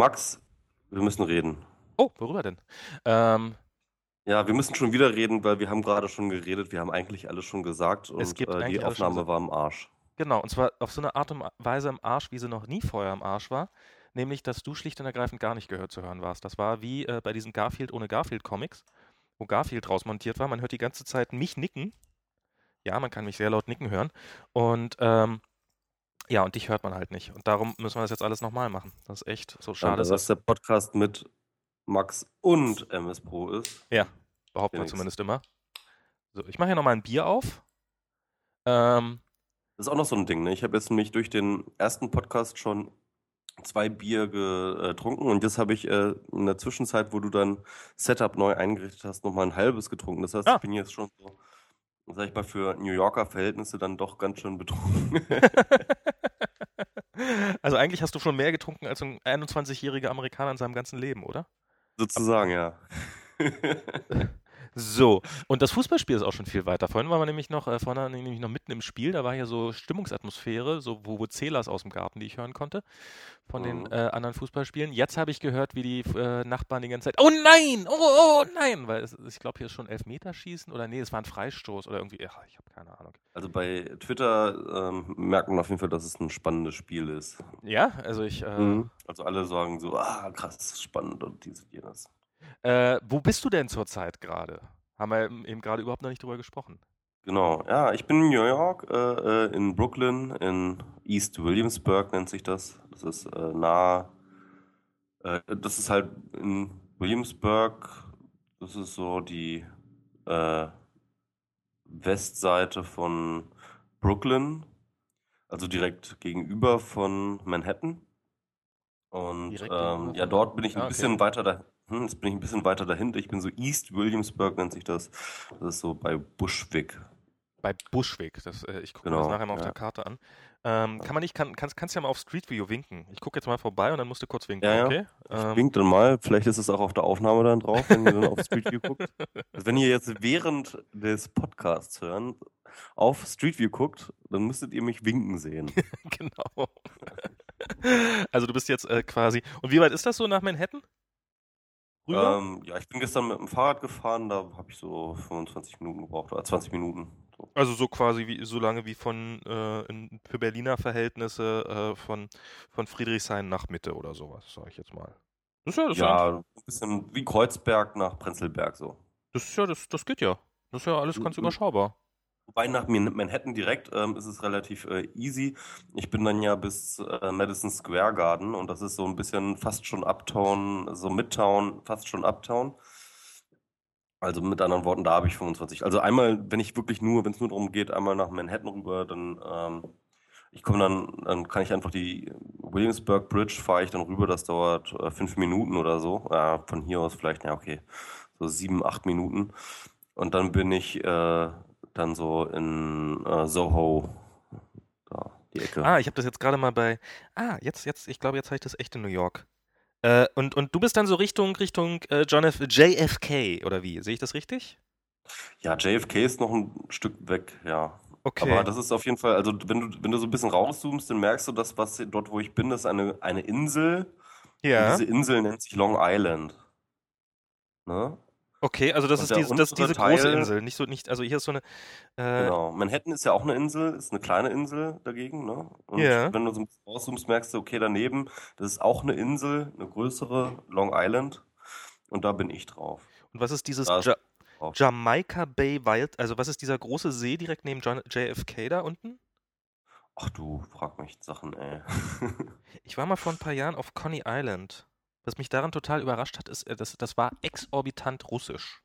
Max, wir müssen reden. Oh, worüber denn? Ähm, Ja, wir müssen schon wieder reden, weil wir haben gerade schon geredet. Wir haben eigentlich alles schon gesagt und gibt äh, die Aufnahme war im Arsch. genau, und zwar auf so eine Art und Weise im Arsch, wie sie noch nie vorher im Arsch war. Nämlich, dass du schlicht und ergreifend gar nicht gehört zu hören warst. Das war wie äh, bei diesen Garfield ohne Garfield Comics, wo Garfield draus montiert war. Man hört die ganze Zeit mich nicken. Ja, man kann mich sehr laut nicken hören. Und ähm, ja, und dich hört man halt nicht. Und darum müssen wir das jetzt alles nochmal machen. Das ist echt so Ja, schade. dass ist das der Podcast mit Max und MS Pro ist. Ja, behaupten wir zumindest immer. So, ich mache hier nochmal ein Bier auf. Ähm, Das ist auch noch so ein Ding, ne? Ich habe jetzt nämlich durch den ersten Podcast schon zwei Bier getrunken und jetzt habe ich äh, in der Zwischenzeit, wo du dein Setup neu eingerichtet hast, nochmal ein halbes getrunken. Das heißt, Ah. ich bin jetzt schon so, sag ich mal, für New Yorker Verhältnisse dann doch ganz schön betrunken. also eigentlich hast du schon mehr getrunken als ein 21-jähriger Amerikaner in seinem ganzen Leben, oder? Sozusagen, ja. So, und das Fußballspiel ist auch schon viel weiter. Vorhin waren wir nämlich noch, äh, vorhin nämlich noch mitten im Spiel, da war hier so Stimmungsatmosphäre, so wo, wo Zählers aus dem Garten, die ich hören konnte, von den Mhm. äh, anderen Fußballspielen. Jetzt habe ich gehört, wie die äh, Nachbarn die ganze Zeit, oh nein, oh, oh nein, weil es, ich glaube, hier ist schon Elfmeterschießen oder nee, es war ein Freistoß oder irgendwie, ach, ich habe keine Ahnung. Also bei Twitter ähm, merkt man auf jeden Fall, dass es ein spannendes Spiel ist. Ja, also ich, äh, Mhm. Also alle sagen so, ah, krass, spannend und dies und jenes. Äh, wo bist du denn zurzeit gerade? Haben wir eben gerade überhaupt noch nicht drüber gesprochen. Genau, ja, ich bin in New York, äh, äh, in Brooklyn, in East Williamsburg nennt sich das. Das ist äh, nah, äh, das ist halt in Williamsburg, das ist so die äh, Westseite von Brooklyn, also direkt gegenüber von Manhattan. Und ähm, ja, dort bin ich ein Ah, okay. bisschen weiter da, hm, jetzt bin ich ein bisschen weiter dahinter. Ich bin so East Williamsburg nennt sich das. Das ist so bei Bushwick. Bei Bushwick, das, äh, ich gucke mir das Genau, nachher mal auf ja. der Karte an. Ähm, kann man nicht, kann, kannst, kannst ja mal auf Street View winken. Ich gucke jetzt mal vorbei und dann musst du kurz winken, Ja, ja. okay? Ich Ähm, wink dann mal, vielleicht ist es auch auf der Aufnahme dann drauf, wenn ihr dann auf Street View guckt. Also wenn ihr jetzt während des Podcasts hören auf Street View guckt, dann müsstet ihr mich winken sehen. genau. also du bist jetzt äh, quasi. Und wie weit ist das so nach Manhattan? Rüber? ähm, ja, ich bin gestern mit dem Fahrrad gefahren, da habe ich so 25 Minuten gebraucht, oder 20 Minuten. So. also so quasi wie so lange wie von äh, in, für Berliner Verhältnisse äh, von, von Friedrichshain nach Mitte oder sowas, sage ich jetzt mal. Das ist ja, das, ja, ein bisschen wie Kreuzberg nach Prenzlberg so. das, ist ja das, das geht ja. Das ist ja alles ganz Mhm. überschaubar. Wobei nach Man- Manhattan direkt ähm, ist es relativ äh, easy. Ich bin dann ja bis äh, Madison Square Garden und das ist so ein bisschen fast schon Uptown, so Midtown, fast schon Uptown. Also mit anderen Worten, da habe ich 25. Also einmal, wenn ich wirklich nur, wenn es nur darum geht, einmal nach Manhattan rüber, dann ähm, ich komme dann, dann kann ich einfach die Williamsburg Bridge fahre ich dann rüber, das dauert äh, fünf Minuten oder so. Ja, von hier aus vielleicht, ja okay, so sieben, acht Minuten. Und dann bin ich äh, dann so in äh, Soho, da die Ecke. Ah, ich habe das jetzt gerade mal bei. Ah, jetzt, jetzt, ich glaube, jetzt habe ich das echt in New York. Äh, und, und du bist dann so Richtung, Richtung äh, John F. JFK, oder wie? Sehe ich das richtig? Ja, JFK ist noch ein Stück weg, ja. Okay. Aber das ist auf jeden Fall, also wenn du, wenn du so ein bisschen rauszoomst, dann merkst du, dass was dort, wo ich bin, das ist eine, eine Insel. Und ja. diese Insel nennt sich Long Island. Ne? Okay, also das Und ist diese, das diese große Teil- Insel, nicht so, nicht, also hier ist so eine. Äh, Genau. Manhattan ist ja auch eine Insel, ist eine kleine Insel dagegen, ne? Und Ja. wenn du so ein bisschen rauszoomst, merkst du, okay, daneben, das ist auch eine Insel, eine größere, Long Island. Und da bin ich drauf. Und was ist dieses ist ja drauf. Jamaica Bay Wild, also was ist dieser große See direkt neben John, JFK da unten? Ach du, frag mich Sachen, ey. Ich war mal vor ein paar Jahren auf Coney Island. Was mich daran total überrascht hat, ist, äh, das, das war exorbitant russisch.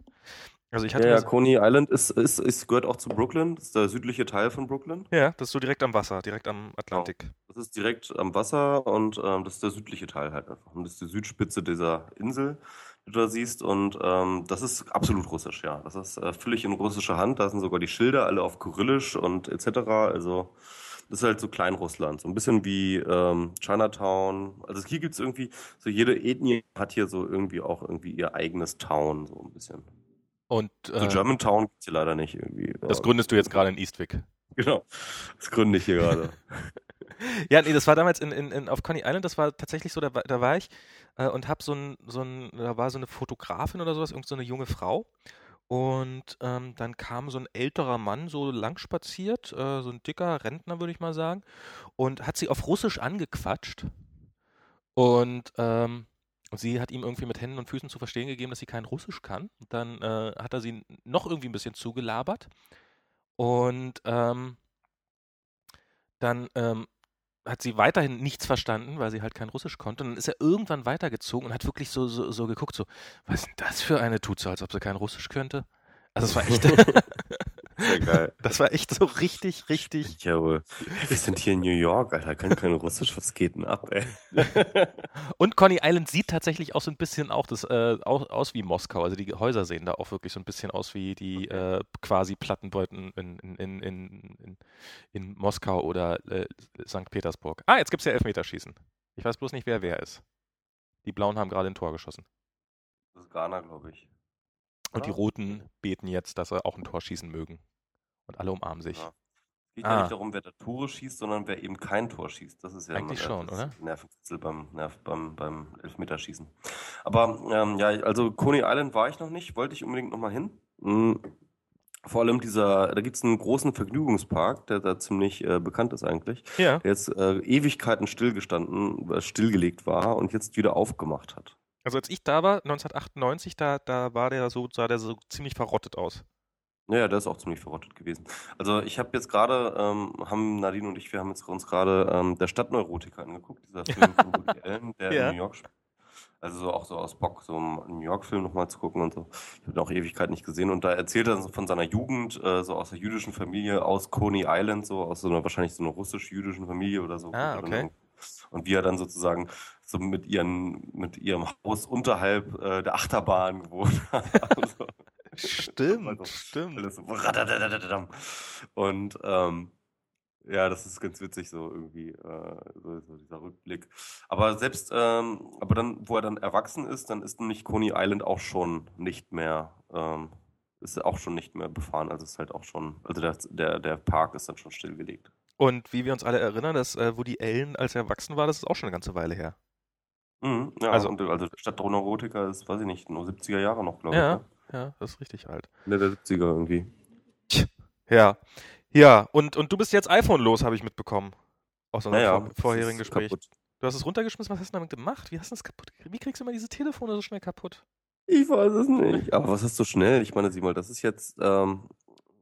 Also ich hatte Ja, ja, Coney Island ist, ist, ist, gehört auch zu Brooklyn. Das ist der südliche Teil von Brooklyn. ja, das ist so direkt am Wasser, direkt am Genau. Atlantik. Das ist direkt am Wasser und ähm, das ist der südliche Teil halt einfach. Und das ist die Südspitze dieser Insel, die du da siehst. Und ähm, das ist absolut russisch, ja. Das ist äh, völlig in russischer Hand. Da sind sogar die Schilder alle auf Kyrillisch und etc. Also das ist halt so Kleinrussland. So ein bisschen wie ähm, Chinatown. Also hier gibt es irgendwie, so jede Ethnie hat hier so irgendwie auch irgendwie ihr eigenes Town, so ein bisschen. Und So äh, Germantown gibt es hier leider nicht irgendwie. das Ja. gründest du jetzt gerade in Eastwick. Genau. Das gründe ich hier gerade. ja, nee, das war damals in, in, in, auf Coney Island, das war tatsächlich so, da, da war ich äh, und hab so ein, so ein, da war so eine Fotografin oder sowas, irgend so eine junge Frau. Und ähm, dann kam so ein älterer Mann so lang spaziert, äh, so ein dicker Rentner, würde ich mal sagen, und hat sie auf Russisch angequatscht. Und ähm, sie hat ihm irgendwie mit Händen und Füßen zu verstehen gegeben, dass sie kein Russisch kann. Und dann äh, hat er sie noch irgendwie ein bisschen zugelabert. Und ähm, dann ähm, hat sie weiterhin nichts verstanden, weil sie halt kein Russisch konnte. Und dann ist er irgendwann weitergezogen und hat wirklich so, so, so geguckt, so, was ist denn das für eine? Tut so, als ob sie kein Russisch könnte. Also es war echt. Sehr geil. Das war echt so richtig, richtig. Ja, wir sind hier in New York, Alter. Kann kein Russisch. Was geht denn ab, ey? Und Coney Island sieht tatsächlich auch so ein bisschen auch das, äh, auch, aus wie Moskau. Also die Häuser sehen da auch wirklich so ein bisschen aus wie die äh, quasi Plattenbeuten in, in, in, in, in Moskau oder äh, St. Petersburg. Ah, jetzt gibt es ja Elfmeterschießen. Ich weiß bloß nicht, wer wer ist. Die Blauen haben gerade ein Tor geschossen. Das ist Ghana, glaube ich. Und die Roten beten jetzt, dass sie auch ein Tor schießen mögen. Und alle umarmen sich. Ja. Es geht ja Ah. nicht darum, wer da Tore schießt, sondern wer eben kein Tor schießt. Das ist ja Eigentlich immer schon, oder? Nervenkitzel beim, Nerv, beim, beim Elfmeterschießen. Aber ähm, ja, also Coney Island war ich noch nicht, wollte ich unbedingt nochmal hin. Mhm. Vor allem dieser, da gibt es einen großen Vergnügungspark, der da ziemlich äh, bekannt ist eigentlich, Ja. der jetzt äh, Ewigkeiten stillgestanden, äh, stillgelegt war und jetzt wieder aufgemacht hat. Also als ich da war, 1998, da, da war der so, sah der so ziemlich verrottet aus. Ja, der ist auch ziemlich verrottet gewesen. Also ich habe jetzt gerade, ähm, haben Nadine und ich, wir haben jetzt uns gerade ähm, der Stadtneurotiker angeguckt, dieser Film von Woody Allen, der Ja. in New York spielt. Also so auch so aus Bock, so einen New York-Film nochmal zu gucken und so. Ich habe den auch Ewigkeit nicht gesehen und da erzählt er so von seiner Jugend, äh, so aus der jüdischen Familie aus Coney Island, so aus so einer wahrscheinlich so einer russisch-jüdischen Familie oder so. Ah, okay. Und wie er dann sozusagen so mit ihren, mit ihrem Haus unterhalb äh, der Achterbahn gewohnt hat. Also, Stimmt, Also, stimmt. alles so. Und ähm, ja, das ist ganz witzig, so irgendwie, äh, so, so dieser Rückblick. Aber selbst, ähm, aber dann, wo er dann erwachsen ist, dann ist nämlich Coney Island auch schon nicht mehr, ähm, ist auch schon nicht mehr befahren. Also ist halt auch schon, also der, der, der Park ist dann schon stillgelegt. Und wie wir uns alle erinnern, dass äh, Woody Allen, als er erwachsen war, das ist auch schon eine ganze Weile her. Mhm, ja, Also- und also Stadt Neurotica ist, weiß ich nicht, nur 70er Jahre noch, glaube Ja. ich. Ne? Ja, das ist richtig alt. Ende der 70er irgendwie. Ja. Ja, und, und du bist jetzt iPhone los, habe ich mitbekommen. Aus unserem Naja, vor vorherigen Gespräch. kaputt. Du hast es runtergeschmissen, was hast du damit gemacht? Wie hast du das kaputt? Wie kriegst du immer diese Telefone so schnell kaputt? Ich weiß es nicht. Aber was ist so schnell? Ich meine, sieh mal, das ist jetzt, ähm,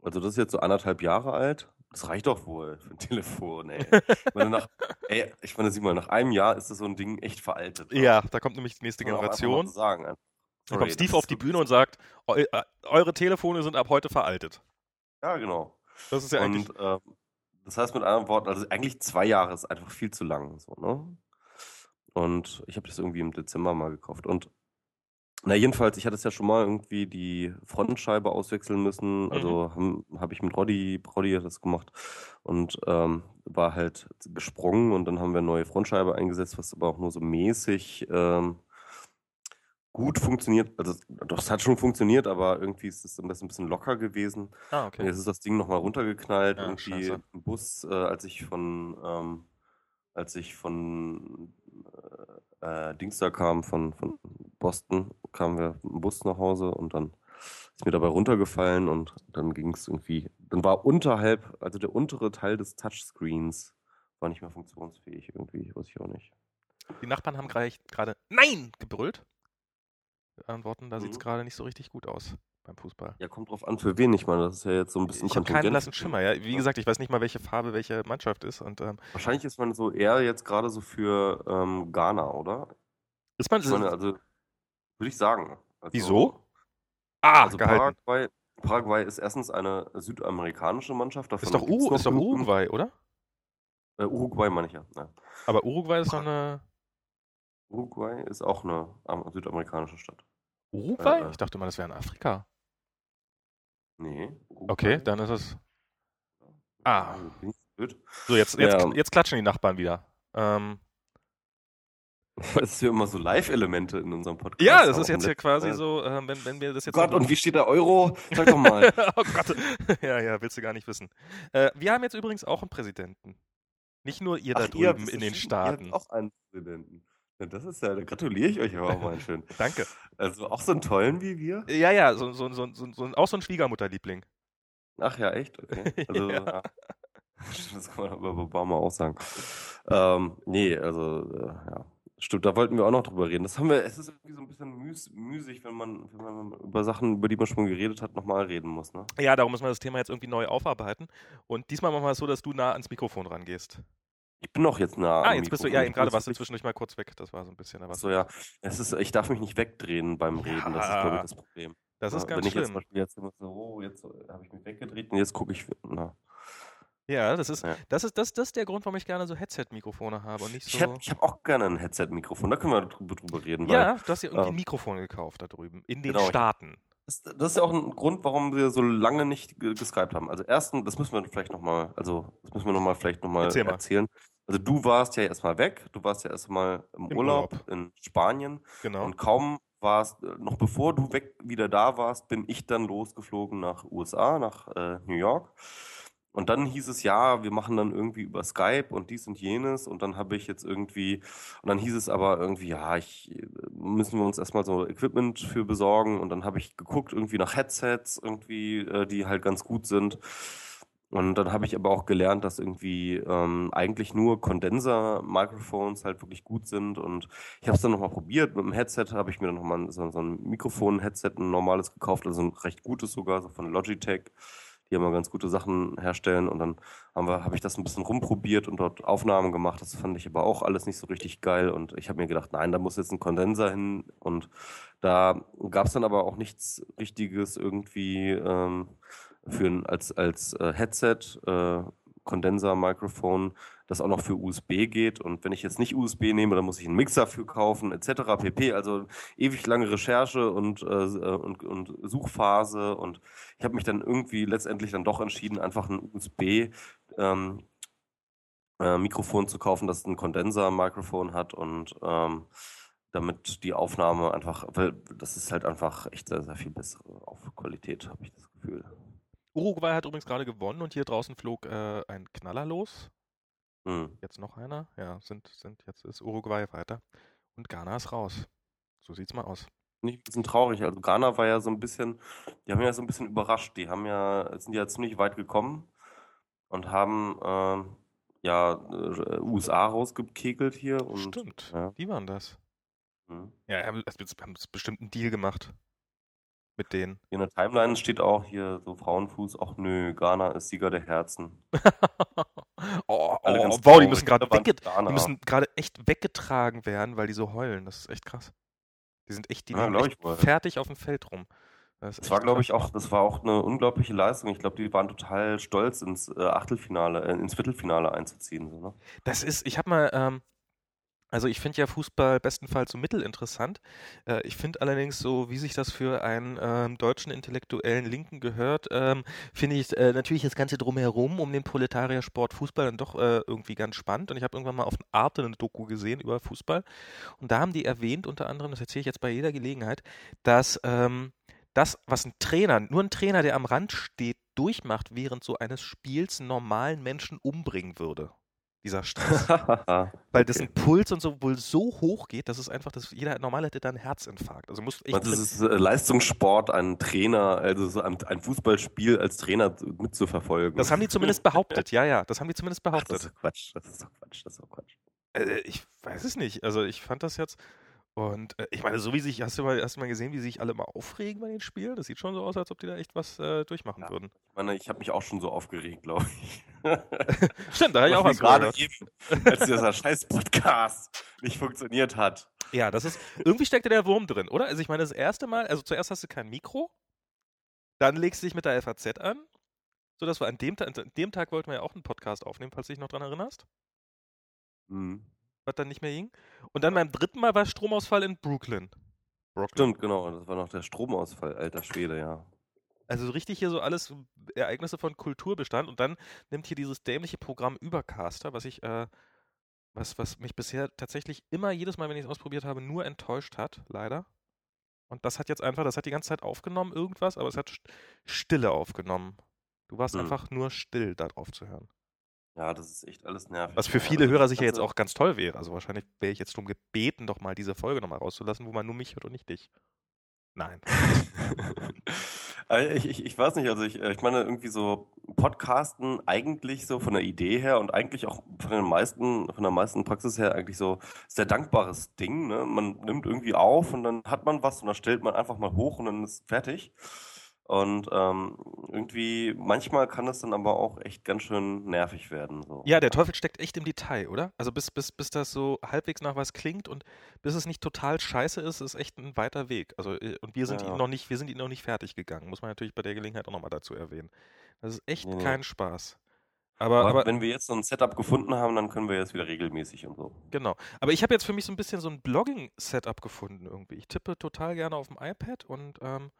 also das ist jetzt so anderthalb Jahre alt. Das reicht doch wohl für ein Telefon, ey. Ich meine, nach, ey, ich meine, sieh mal, nach einem Jahr ist das so ein Ding echt veraltet. ne? Ja, da kommt nämlich die nächste Generation. sagen. Sorry, kommt das Steve auf die Bühne und sagt, Eu äh, eure Telefone sind ab heute veraltet. Ja, genau. Das ist ja eigentlich. Und ähm, das heißt mit anderen Worten, also eigentlich zwei Jahre ist einfach viel zu lang. So, ne? Und ich habe das irgendwie im Dezember mal gekauft. Und na, jedenfalls, ich hatte es ja schon mal irgendwie die Frontscheibe auswechseln müssen. Also habe hab ich mit Roddy, Roddy hat das gemacht und ähm, war halt gesprungen und dann haben wir eine neue Frontscheibe eingesetzt, was aber auch nur so mäßig ähm, gut funktioniert. Also doch, es hat schon funktioniert, aber irgendwie ist es ein bisschen, locker gewesen. ah, Und okay. jetzt ist das Ding nochmal runtergeknallt, Ja, irgendwie scheiße. im Bus, äh, als ich von, ähm, als ich von äh, äh, Dings da kam, von, von Boston, kamen wir im Bus nach Hause und dann ist mir dabei runtergefallen und dann ging es irgendwie, dann war unterhalb, also der untere Teil des Touchscreens war nicht mehr funktionsfähig irgendwie, weiß ich auch nicht. Die Nachbarn haben gerade Nein gebrüllt. Mit anderen Worten, da sieht es Mhm. gerade nicht so richtig gut aus beim Fußball. Ja, kommt drauf an, für wen. Ich meine, das ist ja jetzt so ein bisschen Ich habe keinen blassen Schimmer. Ja. Wie gesagt, ich weiß nicht mal, welche Farbe welche Mannschaft ist. Und ähm, Wahrscheinlich ist man so eher jetzt gerade so für ähm, Ghana, oder? ist man. Ich meine, also würde ich sagen. Also, Wieso? ah, Also gehalten. Paraguay, Paraguay ist erstens eine südamerikanische Mannschaft. Davon Ist doch, noch ist doch. Uruguay, oder? Äh, Uruguay meine ich ja. ja. Aber Uruguay ist doch eine. Uruguay ist auch eine am- südamerikanische Stadt. Uruguay? Äh, äh. Ich dachte mal, das wäre in Afrika. Nee. Okay, dann ist es. Ah. So, jetzt, jetzt, Ja. jetzt klatschen die Nachbarn wieder. Ähm, Es sind ja immer so Live-Elemente in unserem Podcast. ja, das ist jetzt nett. hier quasi so, ähm, wenn, wenn wir das jetzt. Gott, noch- und wie steht der Euro? Sag doch mal. oh Gott. Ja, ja, willst du gar nicht wissen. Äh, wir haben jetzt übrigens auch einen Präsidenten. Nicht nur ihr da drüben in den Staaten. Ihr habt auch einen Präsidenten. Das ist ja, da gratuliere ich euch aber auch mal schön. Danke. Also auch so einen tollen wie wir? Ja, ja, so, so, so, so, auch so ein Schwiegermutterliebling. Ach ja, echt? Okay. Also, ja. ja. Das kann man über Obama auch sagen. Ähm, nee, also, äh, ja. Stimmt, da wollten wir auch noch drüber reden. Das haben wir, es ist irgendwie so ein bisschen müß, müßig, wenn man, wenn man über Sachen, über die man schon geredet hat, nochmal reden muss. Ne? Ja, darum müssen wir das Thema jetzt irgendwie neu aufarbeiten. Und diesmal machen wir es so, dass du nah ans Mikrofon rangehst. Ich bin doch jetzt nah. Ah, jetzt bist du, ja, eben gerade warst du zwischendurch mal kurz weg. Das war so ein bisschen. so, ja. Es ist, ich darf mich nicht wegdrehen beim Reden. Das ist, glaube ich, das Problem. Das ist ja, ganz Wenn ich jetzt zum Beispiel jetzt so, oh, jetzt habe ich mich weggedreht und jetzt gucke ich, na. Ja, das ist, ja. Das, ist das, das ist der Grund, warum ich gerne so Headset-Mikrofone habe und nicht so. Ich habe hab auch gerne ein Headset-Mikrofon, da können wir drüber, drüber reden. Ja, weil, du hast ja irgendwie äh, ein Mikrofon gekauft da drüben, in den genau, Staaten. Das, das, ist ja auch ein Grund, warum wir so lange nicht geskypt haben. Also erstens, das müssen wir vielleicht nochmal, also das müssen wir nochmal vielleicht nochmal Erzähl erzählen. Also du warst ja erstmal weg, du warst ja erstmal im, Im Urlaub, Urlaub, in Spanien. Genau. Und kaum warst, äh, noch bevor du weg wieder da warst, bin ich dann losgeflogen nach USA, nach äh, New York. Und dann hieß es ja, wir machen dann irgendwie über Skype und dies und jenes. Und dann habe ich jetzt irgendwie, und dann hieß es aber irgendwie, ja, ich, müssen wir uns erstmal so Equipment für besorgen. Und dann habe ich geguckt, irgendwie nach Headsets, irgendwie, äh, die halt ganz gut sind. Und dann habe ich aber auch gelernt, dass irgendwie ähm, eigentlich nur Kondenser-Microphones halt wirklich gut sind. Und ich habe es dann nochmal probiert. Mit dem Headset habe ich mir dann nochmal so, so ein Mikrofon-Headset, ein normales gekauft, also ein recht gutes sogar, so von Logitech die immer ganz gute Sachen herstellen. Und dann habe ich das ein bisschen rumprobiert und dort Aufnahmen gemacht. Das fand ich aber auch alles nicht so richtig geil. Und ich habe mir gedacht, nein, da muss jetzt ein Kondenser hin. Und da gab es dann aber auch nichts Richtiges irgendwie ähm, für ein, als, als äh, Headset, äh, Kondenser-Mikrofon, das auch noch für USB geht. Und wenn ich jetzt nicht USB nehme, dann muss ich einen Mixer für kaufen, etc. pp. Also ewig lange Recherche und, äh, und, und Suchphase. Und ich habe mich dann irgendwie letztendlich dann doch entschieden, einfach ein USB ähm, äh, Mikrofon zu kaufen, das ein Kondenser-Mikrofon hat und ähm, damit die Aufnahme einfach, weil das ist halt einfach echt sehr, sehr viel bessere Qualität, habe ich das Gefühl. Uruguay hat übrigens gerade gewonnen und hier draußen flog äh, ein Knaller los. Mhm. Jetzt noch einer. Ja, sind, sind, jetzt ist Uruguay weiter. Und Ghana ist raus. So sieht's mal aus. Nicht ein bisschen traurig. Also Ghana war ja so ein bisschen, die haben ja so ein bisschen überrascht. Die haben ja, sind ja ziemlich weit gekommen und haben äh, ja äh, USA rausgekegelt hier. Und, Stimmt. Ja. Die waren das. Mhm. Ja, haben, haben bestimmt einen Deal gemacht mit denen. In der Timeline steht auch hier so Frauenfuß, ach nö, Ghana ist Sieger der Herzen. oh, oh wow, die müssen gerade die müssen gerade echt weggetragen werden, weil die so heulen. Das ist echt krass. Die sind echt, die ja, echt fertig auf dem Feld rum. Das, das war, glaube ich, auch, das war auch eine unglaubliche Leistung. Ich glaube, die waren total stolz, ins äh, Achtelfinale, äh, ins Viertelfinale einzuziehen. So, ne? Das ist, ich habe mal, ähm, also ich finde ja Fußball bestenfalls so mittelinteressant. Äh, ich finde allerdings so, wie sich das für einen ähm, deutschen intellektuellen Linken gehört, ähm, finde ich äh, natürlich das Ganze drumherum um den Proletariersport Fußball dann doch äh, irgendwie ganz spannend. Und ich habe irgendwann mal auf Arte eine Doku gesehen über Fußball. Und da haben die erwähnt, unter anderem, das erzähle ich jetzt bei jeder Gelegenheit, dass ähm, das, was ein Trainer, nur ein Trainer, der am Rand steht, durchmacht während so eines Spiels einen normalen Menschen umbringen würde dieser Stress. Weil okay. das ein Puls und so wohl so hoch geht, dass es einfach, dass jeder normal hätte dann Herzinfarkt. Also muss ich. Das ist äh, Leistungssport, ein Trainer, also so ein, ein, Fußballspiel als Trainer mitzuverfolgen. Das haben die zumindest behauptet, ja, ja, das haben die zumindest behauptet. Ach, das ist Quatsch, das ist doch Quatsch, das ist doch Quatsch. Äh, ich weiß es nicht. Also ich fand das jetzt. Und äh, ich meine, so wie sich, hast du, mal, hast du mal gesehen, wie sich alle mal aufregen bei den Spielen? Das sieht schon so aus, als ob die da echt was äh, durchmachen ja, würden. Ich meine, ich habe mich auch schon so aufgeregt, glaube ich. Stimmt, da habe ich auch was gerade eben, als dieser scheiß Podcast nicht funktioniert hat. Ja, das ist, irgendwie steckt da der Wurm drin, oder? Also ich meine, das erste Mal, also zuerst hast du kein Mikro, dann legst du dich mit der FAZ an, so dass wir an dem, an dem Tag wollten wir ja auch einen Podcast aufnehmen, falls du dich noch dran erinnerst. Mhm was dann nicht mehr ging. Und dann beim dritten Mal war Stromausfall in Brooklyn. Brooklyn. Stimmt, genau. Das war noch der Stromausfall, alter Schwede, ja. Also richtig hier so alles Ereignisse von Kulturbestand und dann nimmt hier dieses dämliche Programm Übercaster, was ich, äh, was, was mich bisher tatsächlich immer jedes Mal, wenn ich es ausprobiert habe, nur enttäuscht hat, leider. Und das hat jetzt einfach, das hat die ganze Zeit aufgenommen, irgendwas, aber es hat Stille aufgenommen. Du warst hm. einfach nur still, da drauf zu hören. Ja, das ist echt alles nervig. Was für Ja, viele also Hörer das sicher jetzt auch ganz toll wäre. Also wahrscheinlich wäre ich jetzt darum gebeten, doch mal diese Folge nochmal rauszulassen, wo man nur mich hört und nicht dich. Nein. Ich, ich, ich weiß nicht, also ich, äh, ich meine irgendwie so Podcasten eigentlich so von der Idee her und eigentlich auch von den meisten, von der meisten Praxis her eigentlich so sehr dankbares Ding. Ne? Man nimmt irgendwie auf und dann hat man was und dann stellt man einfach mal hoch und dann ist fertig. Und ähm, irgendwie, manchmal kann es dann aber auch echt ganz schön nervig werden. So. Ja, der Teufel steckt echt im Detail, oder? Also bis, bis, bis das so halbwegs nach was klingt und bis es nicht total scheiße ist, ist echt ein weiter Weg. Also, äh, und wir sind Ja. ihn noch nicht, wir sind ihn noch nicht fertig gegangen. Muss man natürlich bei der Gelegenheit auch nochmal dazu erwähnen. Das ist echt nee. kein Spaß. Aber, Aber, aber wenn wir jetzt so ein Setup gefunden haben, dann können wir jetzt wieder regelmäßig und so. Genau. Aber ich habe jetzt für mich so ein bisschen so ein Blogging-Setup gefunden irgendwie. Ich tippe total gerne auf dem iPad und ähm,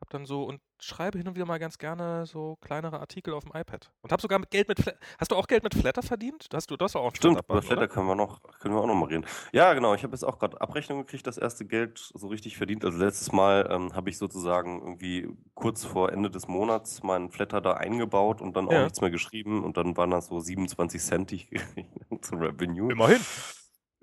habe dann so und schreibe hin und wieder mal ganz gerne so kleinere Artikel auf dem iPad. Und habe sogar mit Geld mit Flatter. Hast du auch Geld mit Flatter verdient? Hast du das auch Stimmt, über Flatter können wir noch, können wir auch noch mal reden. Ja, genau. Ich habe jetzt auch gerade Abrechnung gekriegt, das erste Geld so richtig verdient. Also letztes Mal ähm, habe ich sozusagen irgendwie kurz vor Ende des Monats meinen Flatter da eingebaut und dann auch Ja. nichts mehr geschrieben und dann waren das so 27 Cent die ich zu Revenue. Immerhin.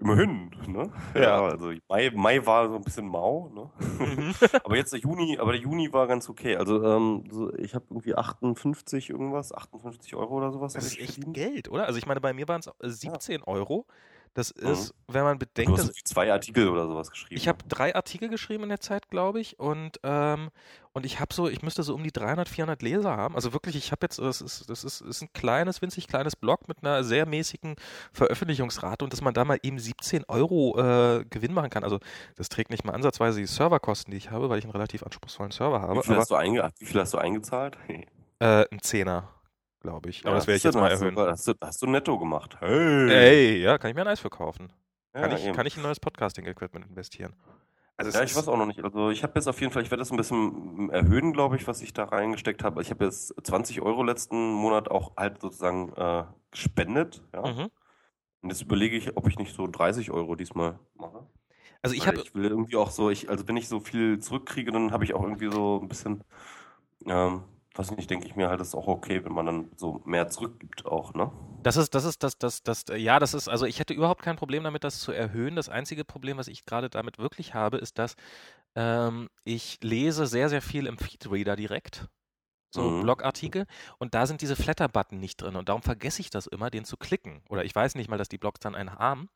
Immerhin, ne? Ja. also Mai, Mai war so ein bisschen mau, ne? Mhm. Aber jetzt der Juni, aber der Juni war ganz okay. Also ähm, so, ich habe irgendwie 58 irgendwas, 58 Euro oder sowas. Das ist echt. Geld, oder? Also ich meine, bei mir waren es 17 Euro. Das Mhm. ist, wenn man Du bedenkt, hast dass zwei Artikel oder sowas geschrieben. Ich habe drei Artikel geschrieben in der Zeit, glaube ich, und, ähm, und ich habe so, ich müsste so um die 300, 400 Leser haben. Also wirklich, ich habe jetzt, das ist, das ist, ist ein kleines, winzig kleines Blog mit einer sehr mäßigen Veröffentlichungsrate und dass man da mal eben 17 Euro äh, Gewinn machen kann. Also das trägt nicht mal ansatzweise die Serverkosten, die ich habe, weil ich einen relativ anspruchsvollen Server habe. Wie viel, Aber hast du einge wie viel hast du eingezahlt? äh, ein Zehner, glaube ich. Aber das werde ich jetzt mal hast du- erhöhen. Hast du, hast du netto gemacht? Hey! Ey, ja, kann ich mir ein Eis verkaufen. Ja, Kann ich, kann ich in neues Podcasting-Equipment investieren? Also Ja, ich weiß auch noch nicht. Also ich habe jetzt auf jeden Fall, ich werde das ein bisschen erhöhen, glaube ich, was ich da reingesteckt habe. Ich habe jetzt 20 Euro letzten Monat auch halt sozusagen äh, gespendet. Ja? Mhm. Und jetzt überlege ich, ob ich nicht so 30 Euro diesmal mache. Also ich habe ich will irgendwie auch so, ich, also wenn ich so viel zurückkriege, dann habe ich auch irgendwie so ein bisschen, ähm, weiß nicht, denke ich mir halt, das ist auch okay, wenn man dann so mehr zurückgibt auch, ne? Das ist, das ist, das, das, das, ja, das ist, also ich hätte überhaupt kein Problem damit, das zu erhöhen. Das einzige Problem, was ich gerade damit wirklich habe, ist, dass ähm, ich lese sehr, sehr viel im Feedreader direkt. So Mhm. Blogartikel und da sind diese Flatter-Button nicht drin und darum vergesse ich das immer, den zu klicken. Oder ich weiß nicht mal, dass die Blogs dann einen haben.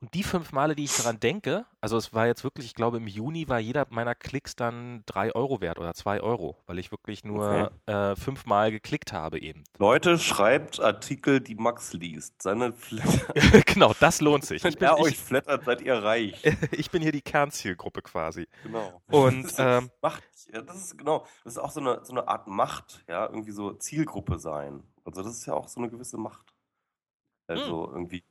Und die fünf Male, die ich daran denke, also es war jetzt wirklich, ich glaube, im Juni war jeder meiner Klicks dann drei Euro wert oder zwei Euro, weil ich wirklich nur äh, fünfmal geklickt habe eben. Leute, schreibt Artikel, die Max liest. Seine Flatter. genau, das lohnt sich. Wenn bin, er euch flattert, seid ihr reich. ich bin hier die Kernzielgruppe quasi. Genau. Und, das ist, ähm, Macht, ja, das ist genau, das ist auch so eine, so eine Art Macht, ja, irgendwie so Zielgruppe sein. Also das ist ja auch so eine gewisse Macht. Also irgendwie.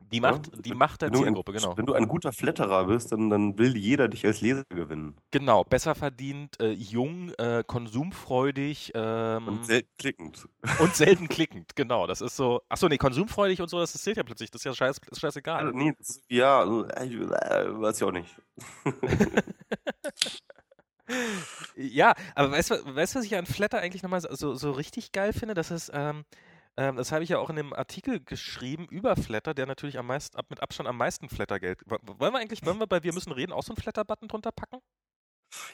Die Macht, Ja, die Macht der wenn du ein- Zielgruppe, genau. Wenn du ein guter Flatterer bist, dann, dann will jeder dich als Leser gewinnen. Genau, besser verdient, äh, jung, äh, konsumfreudig ähm, Und selten klickend. und selten klickend. Genau, das ist so. Achso, nee, konsumfreudig und so, das zählt ja plötzlich. Das ist ja scheiß, ist Also, scheißegal. nee, das ja, also, äh, weiß ich auch nicht. Ja, aber weißt du, weißt was ich an Flatter eigentlich nochmal so, so richtig geil finde? Das ist, ähm, ähm, das habe ich ja auch in dem Artikel geschrieben über Flatter, der natürlich am meisten, ab, mit Abstand am meisten Flattergeld. Wollen wir eigentlich, wollen wir bei Wir müssen reden auch so einen Flatter-Button drunter packen?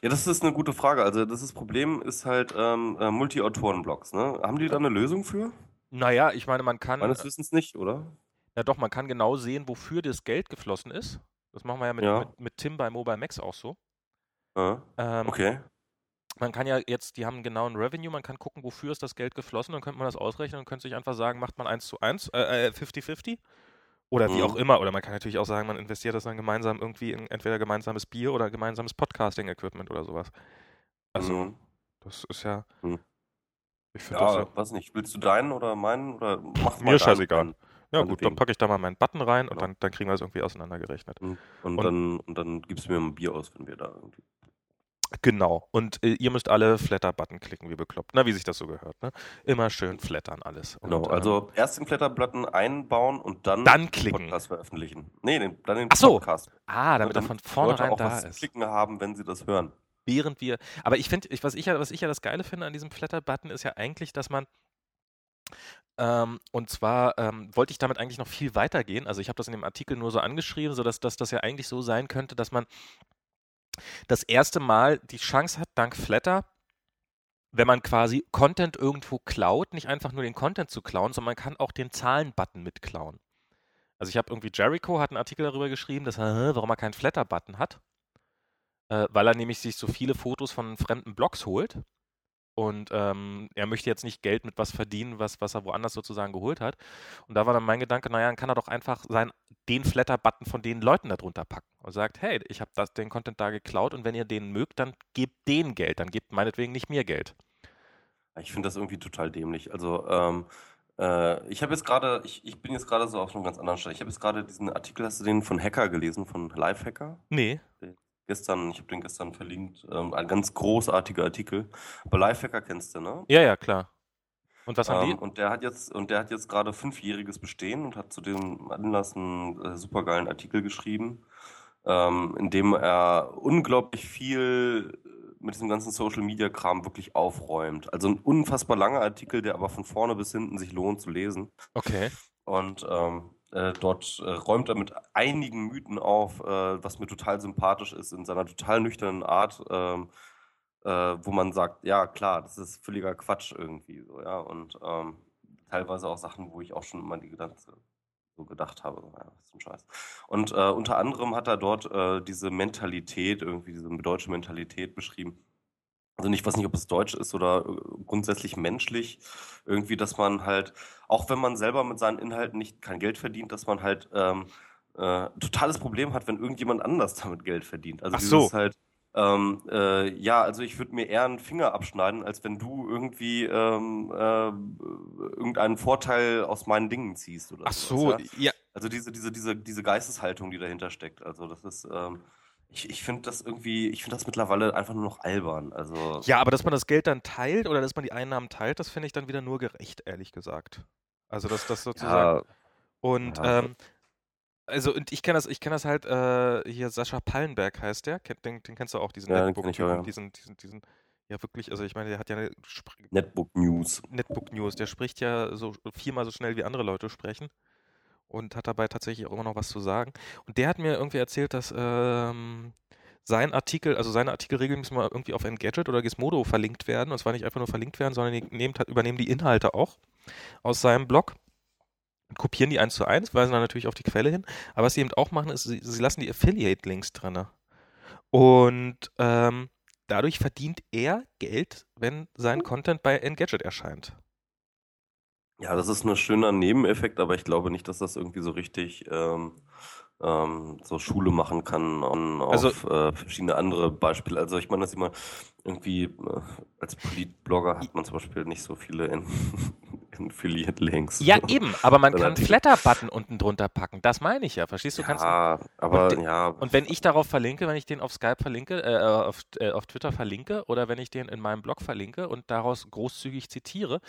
Ja, das ist eine gute Frage. Also das, ist das Problem ist halt ähm, äh, Multi-Autoren-Blogs, ne? Haben die da eine Lösung für? Naja, ich meine, man kann, Meines Wissens nicht, oder? ja doch, man kann genau sehen, wofür das Geld geflossen ist. Das machen wir ja mit, Ja. mit, mit Tim bei Mobile Max auch so. Ja, Ähm, okay. Man kann ja jetzt, die haben einen genauen Revenue, man kann gucken, wofür ist das Geld geflossen, dann könnte man das ausrechnen und könnte sich einfach sagen, macht man 1 zu 1, äh, äh, 50-50 oder wie Mhm. auch immer. Oder man kann natürlich auch sagen, man investiert das dann gemeinsam irgendwie in entweder gemeinsames Bier oder gemeinsames Podcasting-Equipment oder sowas. Also, Mhm. das ist ja. Mhm. Ich finde das Ja, ja. weiß nicht. Willst du deinen oder meinen? Oder mach Mir scheißegal. Ja, Meinetwegen. gut, dann packe ich da mal meinen Button rein und Genau. dann, dann kriegen wir es irgendwie auseinandergerechnet. Und, Und- dann, und dann gibst du mir ein Bier aus, wenn wir da irgendwie. Genau. Und äh, ihr müsst alle Flatter-Button klicken, wie bekloppt. Na, wie sich das so gehört, ne? Immer schön flattern alles. Genau, Und, ähm, also erst den Flatterbutton einbauen und dann, Dann den klicken. Podcast veröffentlichen. Nee, den, dann den Ach so. Podcast. Ah, damit er von Leute vornherein auch da was ist. klicken haben, wenn sie das hören. während wir. Aber ich finde, ich, was, ich ja, was ich ja das Geile finde an diesem Flatter-Button ist ja eigentlich, dass man Ähm, und zwar ähm, wollte ich damit eigentlich noch viel weiter gehen. Also ich habe das in dem Artikel nur so angeschrieben, sodass das, das ja eigentlich so sein könnte, dass man das erste Mal die Chance hat, dank Flatter, wenn man quasi Content irgendwo klaut, nicht einfach nur den Content zu klauen, sondern man kann auch den Zahlen-Button mitklauen. Also ich habe irgendwie Jericho hat einen Artikel darüber geschrieben, dass er, warum er keinen Flatter-Button hat, äh, weil er nämlich sich so viele Fotos von fremden Blogs holt und ähm, er möchte jetzt nicht Geld mit was verdienen, was, was er woanders sozusagen geholt hat. Und da war dann mein Gedanke, naja, dann kann er doch einfach sein, den Flatter-Button von den Leuten darunter packen und sagt, hey, ich habe den Content da geklaut und wenn ihr den mögt, dann gebt denen Geld, dann gebt meinetwegen nicht mir Geld. Ich finde das irgendwie total dämlich. Also, ähm, äh, ich habe jetzt gerade, ich, ich bin jetzt gerade so auf einem ganz anderen Stand. Ich habe jetzt gerade diesen Artikel, hast du den von Hacker gelesen, von Lifehacker? Nee gestern, ich habe den gestern verlinkt, ähm, ein ganz großartiger Artikel. Aber Lifehacker kennst du, ne? Ja, ja, klar. Und was haben ähm, die? Und der hat jetzt, und der hat jetzt gerade fünfjähriges Bestehen und hat zu dem Anlass einen äh, supergeilen Artikel geschrieben, ähm, in dem er unglaublich viel mit diesem ganzen Social Media Kram wirklich aufräumt. Also ein unfassbar langer Artikel, der aber von vorne bis hinten sich lohnt zu lesen. Okay. Und ähm, äh, dort äh, räumt er mit einigen Mythen auf, äh, was mir total sympathisch ist, in seiner total nüchternen Art, ähm, äh, wo man sagt, ja klar, das ist völliger Quatsch irgendwie so, ja. Und ähm, teilweise auch Sachen, wo ich auch schon immer die Gedanken so gedacht habe, ja, was ein Scheiß. Und äh, unter anderem hat er dort äh, diese Mentalität, irgendwie diese deutsche Mentalität beschrieben also nicht, weiß nicht, ob es deutsch ist oder äh, grundsätzlich menschlich, irgendwie, dass man halt, auch wenn man selber mit seinen Inhalten nicht kein Geld verdient, dass man halt ähm, äh, totales Problem hat, wenn irgendjemand anders damit Geld verdient. Also Ach so. halt, ähm, äh, ja, also ich würde mir eher einen Finger abschneiden, als wenn du irgendwie ähm, äh, irgendeinen Vorteil aus meinen Dingen ziehst oder Ach so, ja? ja. Also diese, diese, diese, diese Geisteshaltung, die dahinter steckt. Also das ist, ähm, ich, ich finde das irgendwie, ich finde das mittlerweile einfach nur noch albern. Also ja, aber dass man das Geld dann teilt oder dass man die Einnahmen teilt, das finde ich dann wieder nur gerecht, ehrlich gesagt. Also dass das sozusagen. Ja, und ja. ähm, also und ich kenne das, ich kenne das halt, äh, hier Sascha Pallenberg heißt der, den, den kennst du auch, diesen ja, Netbook, ja. diesen, diesen, diesen, ja wirklich, also ich meine, der hat ja eine Netbook News. Netbook News, der spricht ja so viermal so schnell wie andere Leute sprechen und hat dabei tatsächlich auch immer noch was zu sagen. Und der hat mir irgendwie erzählt, dass ähm, sein Artikel, also seine Artikelregeln müssen mal irgendwie auf Engadget oder Gizmodo verlinkt werden. Und zwar nicht einfach nur verlinkt werden, sondern die nehmen, übernehmen die Inhalte auch aus seinem Blog kopieren die eins zu eins, weisen dann natürlich auf die Quelle hin. Aber was sie eben auch machen, ist, sie, sie lassen die Affiliate-Links drin. Und ähm, dadurch verdient er Geld, wenn sein Content bei Engadget erscheint. Ja, das ist ein schöner Nebeneffekt, aber ich glaube nicht, dass das irgendwie so richtig ähm, ähm, so Schule machen kann on, Also- auf äh, verschiedene andere Beispiele. Also ich meine, dass immer irgendwie äh, als Politblogger hat man zum Beispiel nicht so viele in, Affiliate-Links. Ja, eben, aber man kann Flatter-Button unten drunter packen. Das meine ich ja. Verstehst du? Kannst Ja, aber Und- ja, Und wenn ich darauf verlinke, wenn ich den auf Skype verlinke, äh, auf, äh, auf Twitter verlinke oder wenn ich den in meinem Blog verlinke und daraus großzügig zitiere,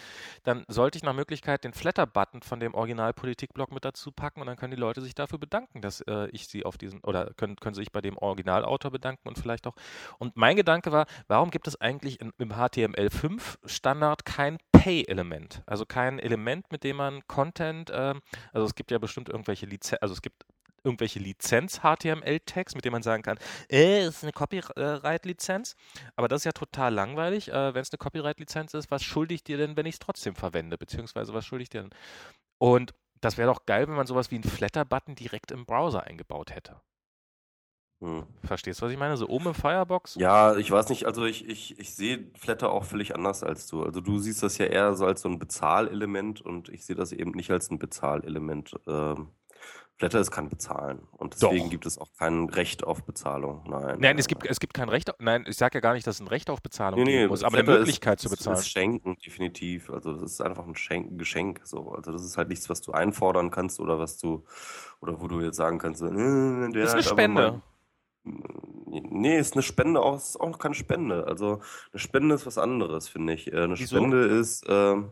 dann sollte ich nach Möglichkeit den Flatter-Button von dem Original-Politik-Blog mit dazu packen und dann können die Leute sich dafür bedanken, dass äh, ich sie auf diesen, oder können, können sich bei dem Originalautor bedanken und vielleicht auch. Und mein Gedanke war, warum gibt es eigentlich im HTML5-Standard kein Pay-Element? Also kein Element, mit dem man Content, ähm, also es gibt ja bestimmt irgendwelche Lizenzen, also es gibt irgendwelche Lizenz-HTML-Tags, mit denen man sagen kann, äh, ist eine Copyright-Lizenz. Aber das ist ja total langweilig. Äh, wenn es eine Copyright-Lizenz ist, was schulde ich dir denn, wenn ich es trotzdem verwende? Beziehungsweise was schulde ich dir denn? Und das wäre doch geil, wenn man sowas wie einen Flatter-Button direkt im Browser eingebaut hätte. Hm. Verstehst du, was ich meine? So oben im Firebox? Ja, ich weiß nicht, also ich, ich, ich sehe Flatter auch völlig anders als du. Also du siehst das ja eher so als so ein Bezahlelement und ich sehe das eben nicht als ein Bezahlelement. Ähm, Flatter ist kein Bezahlen und deswegen Doch. gibt es auch kein Recht auf Bezahlung. Nein. Nein, es gibt, es gibt kein Recht. auf- Nein, ich sage ja gar nicht, dass es ein Recht auf Bezahlung Nee, nee, muss, aber eine Möglichkeit ist, zu bezahlen. ist Schenken, definitiv. Also das ist einfach ein Schenk, Geschenk. So. Also das ist halt nichts, was du einfordern kannst oder was du, oder wo du jetzt sagen kannst, äh, der Das ist eine Spende. Nee, ist eine Spende auch, ist auch keine Spende. Also eine Spende ist was anderes, finde ich. Äh, Eine Wieso? Spende ist, ähm,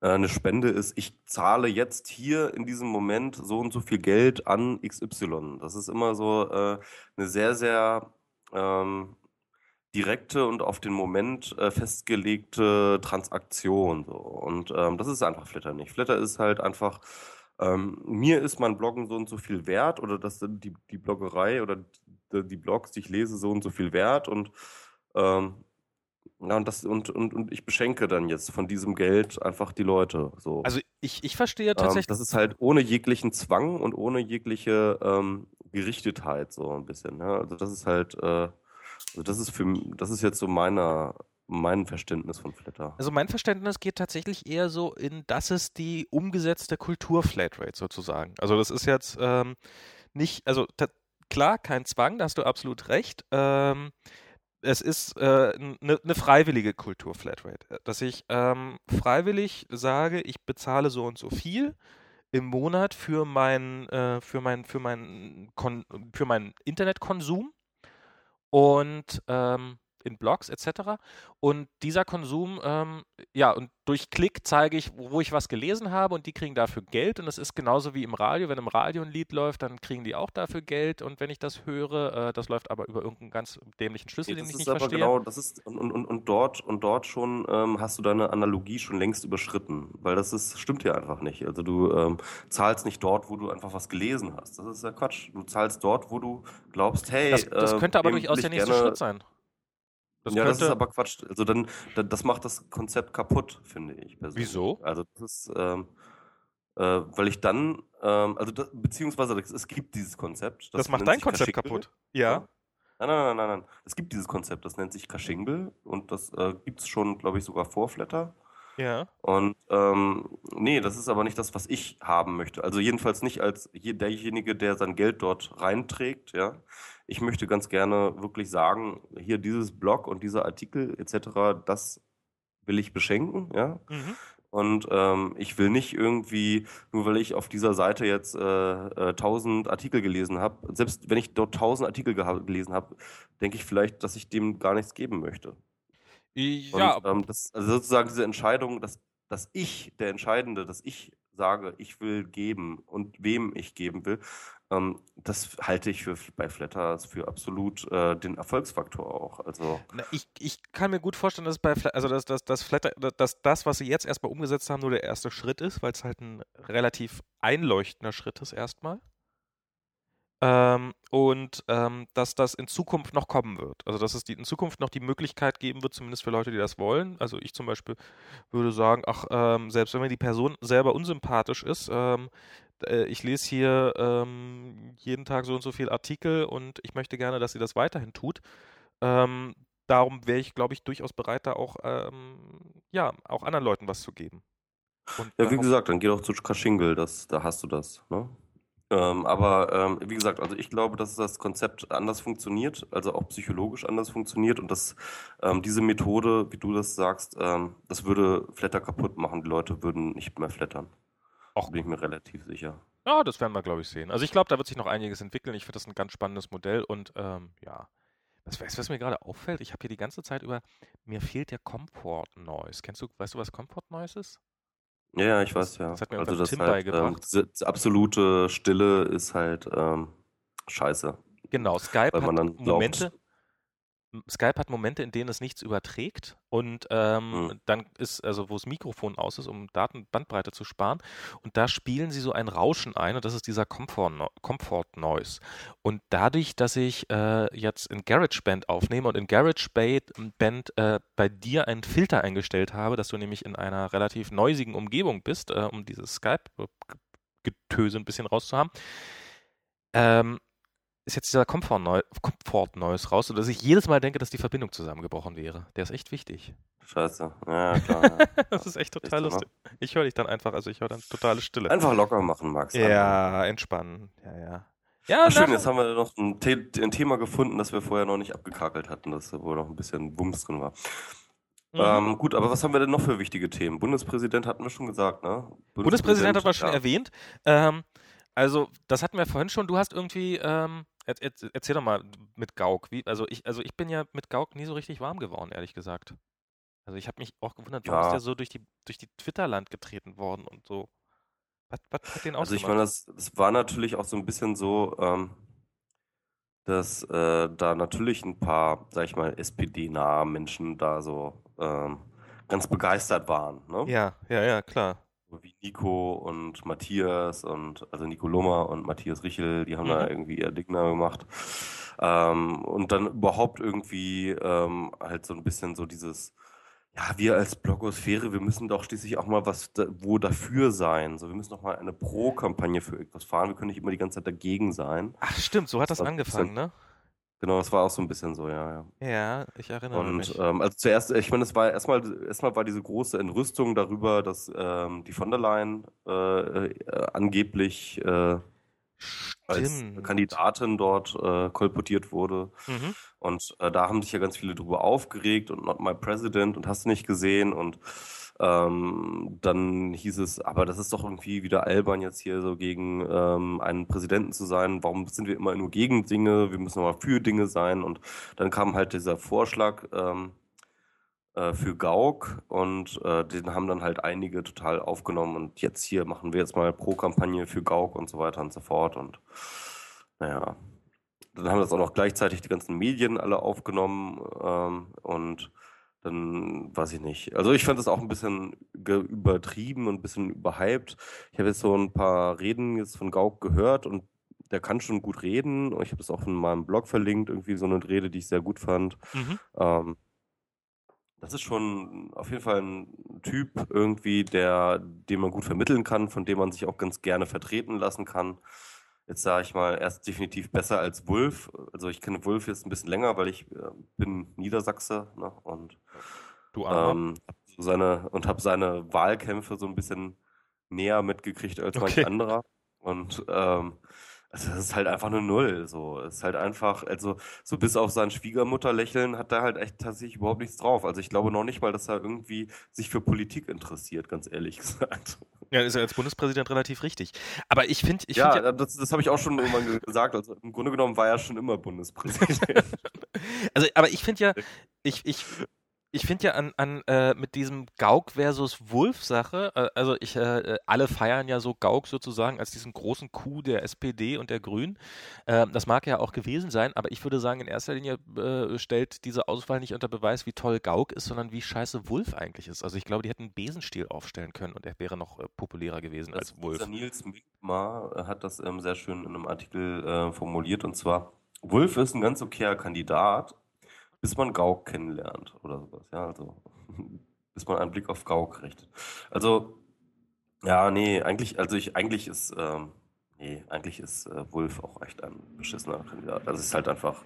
äh, eine Spende ist, ich zahle jetzt hier in diesem Moment so und so viel Geld an XY. Das ist immer so äh, eine sehr, sehr ähm, direkte und auf den Moment äh, festgelegte Transaktion. So. Und ähm, das ist einfach Flitter nicht. Flitter ist halt einfach, ähm, mir ist mein Bloggen so und so viel wert oder dass die, die Bloggerei oder die, die Blogs, die ich lese, so und so viel wert und ähm, ja, und, das, und, und, und ich beschenke dann jetzt von diesem Geld einfach die Leute. So. Also ich, ich verstehe tatsächlich. Ähm, das ist halt ohne jeglichen Zwang und ohne jegliche ähm, Gerichtetheit so ein bisschen. Ja? Also das ist halt, äh, also das ist für das ist jetzt so meiner, mein Verständnis von Flatter. Also mein Verständnis geht tatsächlich eher so in, das ist die umgesetzte Kultur-Flatrate sozusagen. Also das ist jetzt ähm, nicht, also klar, kein Zwang, da hast du absolut recht. Ähm, es ist eine äh, ne, ne freiwillige Kultur-Flatrate, äh, dass ich ähm, freiwillig sage, ich bezahle so und so viel im Monat für mein, äh, für mein, für mein, Kon für meinen Internetkonsum und ähm, in Blogs etc. Und dieser Konsum, ähm, ja, und durch Klick zeige ich, wo ich was gelesen habe und die kriegen dafür Geld. Und das ist genauso wie im Radio. Wenn im Radio ein Lied läuft, dann kriegen die auch dafür Geld. Und wenn ich das höre, äh, das läuft aber über irgendeinen ganz dämlichen Schlüssel, ja, den ich nicht verstehe. Genau, das ist und, und, und dort und dort schon ähm, hast du deine Analogie schon längst überschritten, weil das ist stimmt ja einfach nicht. Also du ähm, zahlst nicht dort, wo du einfach was gelesen hast. Das ist ja Quatsch. Du zahlst dort, wo du glaubst, hey, das, das äh, könnte aber durchaus der nächste Schritt sein. Das ja, das ist aber Quatsch. Also dann, das macht das Konzept kaputt, finde ich persönlich. Wieso? Also das ist, ähm, äh, weil ich dann, ähm, also das, beziehungsweise es gibt dieses Konzept. Das, das macht dein Konzept kaputt. Ja. Nein, nein, nein, nein, nein. Es gibt dieses Konzept, das nennt sich Kashingle und das äh, gibt es schon, glaube ich, sogar vor Flatter. Ja. Und ähm, nee, das ist aber nicht das, was ich haben möchte. Also jedenfalls nicht als derjenige, der sein Geld dort reinträgt, ja. Ich möchte ganz gerne wirklich sagen, hier dieses Blog und dieser Artikel etc., das will ich beschenken, ja. Mhm. Und ähm, ich will nicht irgendwie, nur weil ich auf dieser Seite jetzt äh, äh, 1000 Artikel gelesen habe, selbst wenn ich dort 1000 Artikel gelesen habe, denke ich vielleicht, dass ich dem gar nichts geben möchte. Ja. Und, ähm, das, also sozusagen diese Entscheidung, dass, dass ich, der Entscheidende, dass ich sage, ich will geben und wem ich geben will, ähm, das halte ich für, bei Flatter für absolut äh, den Erfolgsfaktor auch. Also Na, ich, ich kann mir gut vorstellen, dass bei Flatter, also dass, dass, dass Flatter, dass das, was sie jetzt erstmal umgesetzt haben, nur der erste Schritt ist, weil es halt ein relativ einleuchtender Schritt ist erstmal. Ähm, und ähm, dass das in Zukunft noch kommen wird. Also dass es die, in Zukunft noch die Möglichkeit geben wird, zumindest für Leute, die das wollen. Also ich zum Beispiel würde sagen, ach, ähm, selbst wenn mir die Person selber unsympathisch ist, ähm, äh, ich lese hier ähm, jeden Tag so und so viele Artikel und ich möchte gerne, dass sie das weiterhin tut. Ähm, darum wäre ich, glaube ich, durchaus bereit, da auch, ja, auch anderen Leuten was zu geben. Und ja, wie gesagt, dann geh doch zu Kaschingel, das, da hast du das, ne? Ähm, aber ähm, wie gesagt, also ich glaube, dass das Konzept anders funktioniert, also auch psychologisch anders funktioniert und dass ähm, diese Methode, wie du das sagst, ähm, das würde Flatter kaputt machen. Die Leute würden nicht mehr flattern. Auch bin ich mir relativ sicher. Ja, das werden wir, glaube ich, sehen. Also ich glaube, da wird sich noch einiges entwickeln. Ich finde das ein ganz spannendes Modell und ähm, ja. Was, was mir gerade auffällt, ich habe hier die ganze Zeit über, mir fehlt der Comfort Noise. Kennst du, weißt du, was Comfort Noise ist? Ja, ich weiß, ja. Das hat mir also das Tim halt, ähm, beigebracht. Ähm, absolute Stille ist halt ähm, scheiße. Genau, Skype hat Momente, Skype hat Momente, in denen es nichts überträgt und ähm, mhm. dann ist, also wo das Mikrofon aus ist, um Datenbandbreite zu sparen und da spielen sie so ein Rauschen ein und das ist dieser Comfort, Comfort Noise. Und dadurch, dass ich äh, jetzt in GarageBand aufnehme und in GarageBand äh, bei dir einen Filter eingestellt habe, dass du nämlich in einer relativ neusigen Umgebung bist, äh, um dieses Skype-Getöse ein bisschen rauszuhaben, ähm, ist jetzt dieser Comfort, Neu Comfort Noise raus, sodass ich jedes Mal denke, dass die Verbindung zusammengebrochen wäre. Der ist echt wichtig. Scheiße. Ja, klar. Ja. das ist echt total lustig. Ich höre dich dann einfach, also ich höre dann totale Stille. Einfach locker machen, Max. Ja, entspannen. Ja, ja. Ja, schön, jetzt haben wir noch ein, The ein, Thema gefunden, das wir vorher noch nicht abgekakelt hatten, das wo noch ein bisschen Wumms drin war. Mhm. Ähm, gut, aber was haben wir denn noch für wichtige Themen? Bundespräsident hatten wir schon gesagt, ne? Bundespräsident, Bundespräsident hat man schon ja. erwähnt. Ähm, also, das hatten wir vorhin schon. Du hast irgendwie ähm, erzähl doch mal mit Gauk. Wie, also, ich, also ich bin ja mit Gauk nie so richtig warm geworden, ehrlich gesagt. Also ich habe mich auch gewundert, warum ja. ist der so durch die, durch die Twitter-Land getreten worden und so. Was, was hat den? Also ich meine, das, das war natürlich auch so ein bisschen so, ähm, dass äh, da natürlich ein paar, sag ich mal, SPD-nahe Menschen da so ähm, ganz begeistert waren. Ne? Ja, ja, ja, klar. Wie Nico und Matthias und also Nico Lummer und Matthias Richel, die haben da Mhm. irgendwie ihr Ding da gemacht. Ähm, und dann überhaupt irgendwie ähm, halt so ein bisschen so dieses, ja, wir als Blogosphäre, wir müssen doch schließlich auch mal was da, wo dafür sein. So, wir müssen doch mal eine Pro-Kampagne für irgendwas fahren. Wir können nicht immer die ganze Zeit dagegen sein. Ach, stimmt, so hat Das das bisschen, angefangen, ne? Genau, das war auch so ein bisschen so, ja, ja. Ja, ich erinnere Und mich. ähm, also zuerst, ich meine, es war erstmal, erstmal war diese große Entrüstung darüber, dass ähm, die von der Leyen äh, äh, angeblich äh, als. Kandidatin dort äh, kolportiert wurde. Mhm. Und äh, da haben sich ja ganz viele drüber aufgeregt und not my president und hast du nicht gesehen. Und ähm, dann hieß es, aber das ist doch irgendwie wieder albern, jetzt hier so gegen ähm, einen Präsidenten zu sein. Warum sind wir immer nur gegen Dinge? Wir müssen mal für Dinge sein. Und dann kam halt dieser Vorschlag ähm, äh, für Gauck und äh, den haben dann halt einige total aufgenommen. Und jetzt hier machen wir jetzt mal Pro-Kampagne für Gauck und so weiter und so fort. Und naja, dann haben das auch noch gleichzeitig die ganzen Medien alle aufgenommen ähm, und dann weiß ich nicht. Also ich fand das auch ein bisschen übertrieben und ein bisschen überhyped. Ich habe jetzt so ein paar Reden jetzt von Gauck gehört und der kann schon gut reden. Ich habe das auch in meinem Blog verlinkt, irgendwie so eine Rede, die ich sehr gut fand. Mhm. Ähm, das ist schon auf jeden Fall ein Typ irgendwie, der, den man gut vermitteln kann, von dem man sich auch ganz gerne vertreten lassen kann. Jetzt sage ich mal, er ist definitiv besser als Wulff. Also ich kenne Wulff jetzt ein bisschen länger, weil ich äh, bin Niedersachse ne, und Du ähm, hab so seine und habe seine Wahlkämpfe so ein bisschen näher mitgekriegt als manch Okay. anderer. Und ähm, also das ist halt einfach eine Null. So, es ist halt einfach, also so bis auf sein Schwiegermutterlächeln hat er halt echt tatsächlich überhaupt nichts drauf. Also ich glaube noch nicht mal, dass er irgendwie sich für Politik interessiert, ganz ehrlich gesagt. Ja, ist ja als Bundespräsident relativ richtig. Aber ich finde, ich finde Ja, das, das habe ich auch schon irgendwann ge- gesagt. Also im Grunde genommen war er schon immer Bundespräsident. Also, aber ich finde ja, ich, ich, ich finde ja an, an äh, mit diesem Gauck versus Wulff-Sache, äh, also ich, äh, äh, alle feiern ja so Gauck sozusagen als diesen großen Coup der SPD und der Grünen. Ähm, das mag ja auch gewesen sein, aber ich würde sagen, in erster Linie äh, stellt diese Auswahl nicht unter Beweis, wie toll Gauck ist, sondern wie scheiße Wulff eigentlich ist. Also ich glaube, die hätten einen Besenstiel aufstellen können und er wäre noch äh, populärer gewesen als Wulff. dieser Nils Minkmar hat das ähm, sehr schön in einem Artikel formuliert und zwar, Wulff ist ein ganz okayer Kandidat, bis man Gauck kennenlernt oder sowas, ja, also bis man einen Blick auf Gauck richtet. Also, ja, nee, eigentlich, also ich, eigentlich ist, ähm, nee, eigentlich ist äh, Wulff auch echt ein beschissener Kandidat. Also ist halt einfach,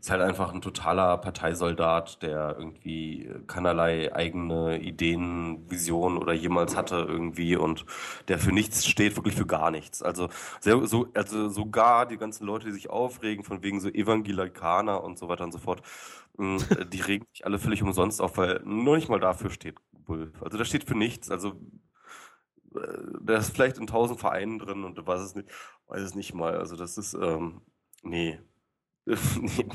ist halt einfach ein totaler Parteisoldat, der irgendwie äh, keinerlei eigene Ideen, Visionen oder jemals hatte irgendwie und der für nichts steht, wirklich für gar nichts. Also, sehr, so, also sogar die ganzen Leute, die sich aufregen, von wegen so Evangelikaner und so weiter und so fort, mh, die regen sich alle völlig umsonst auf, weil nur nicht mal dafür steht Wulff. Also der steht für nichts. Also der ist vielleicht in tausend Vereinen drin und du weiß es nicht, weiß es nicht mal. Also das ist, ähm, nee. nee.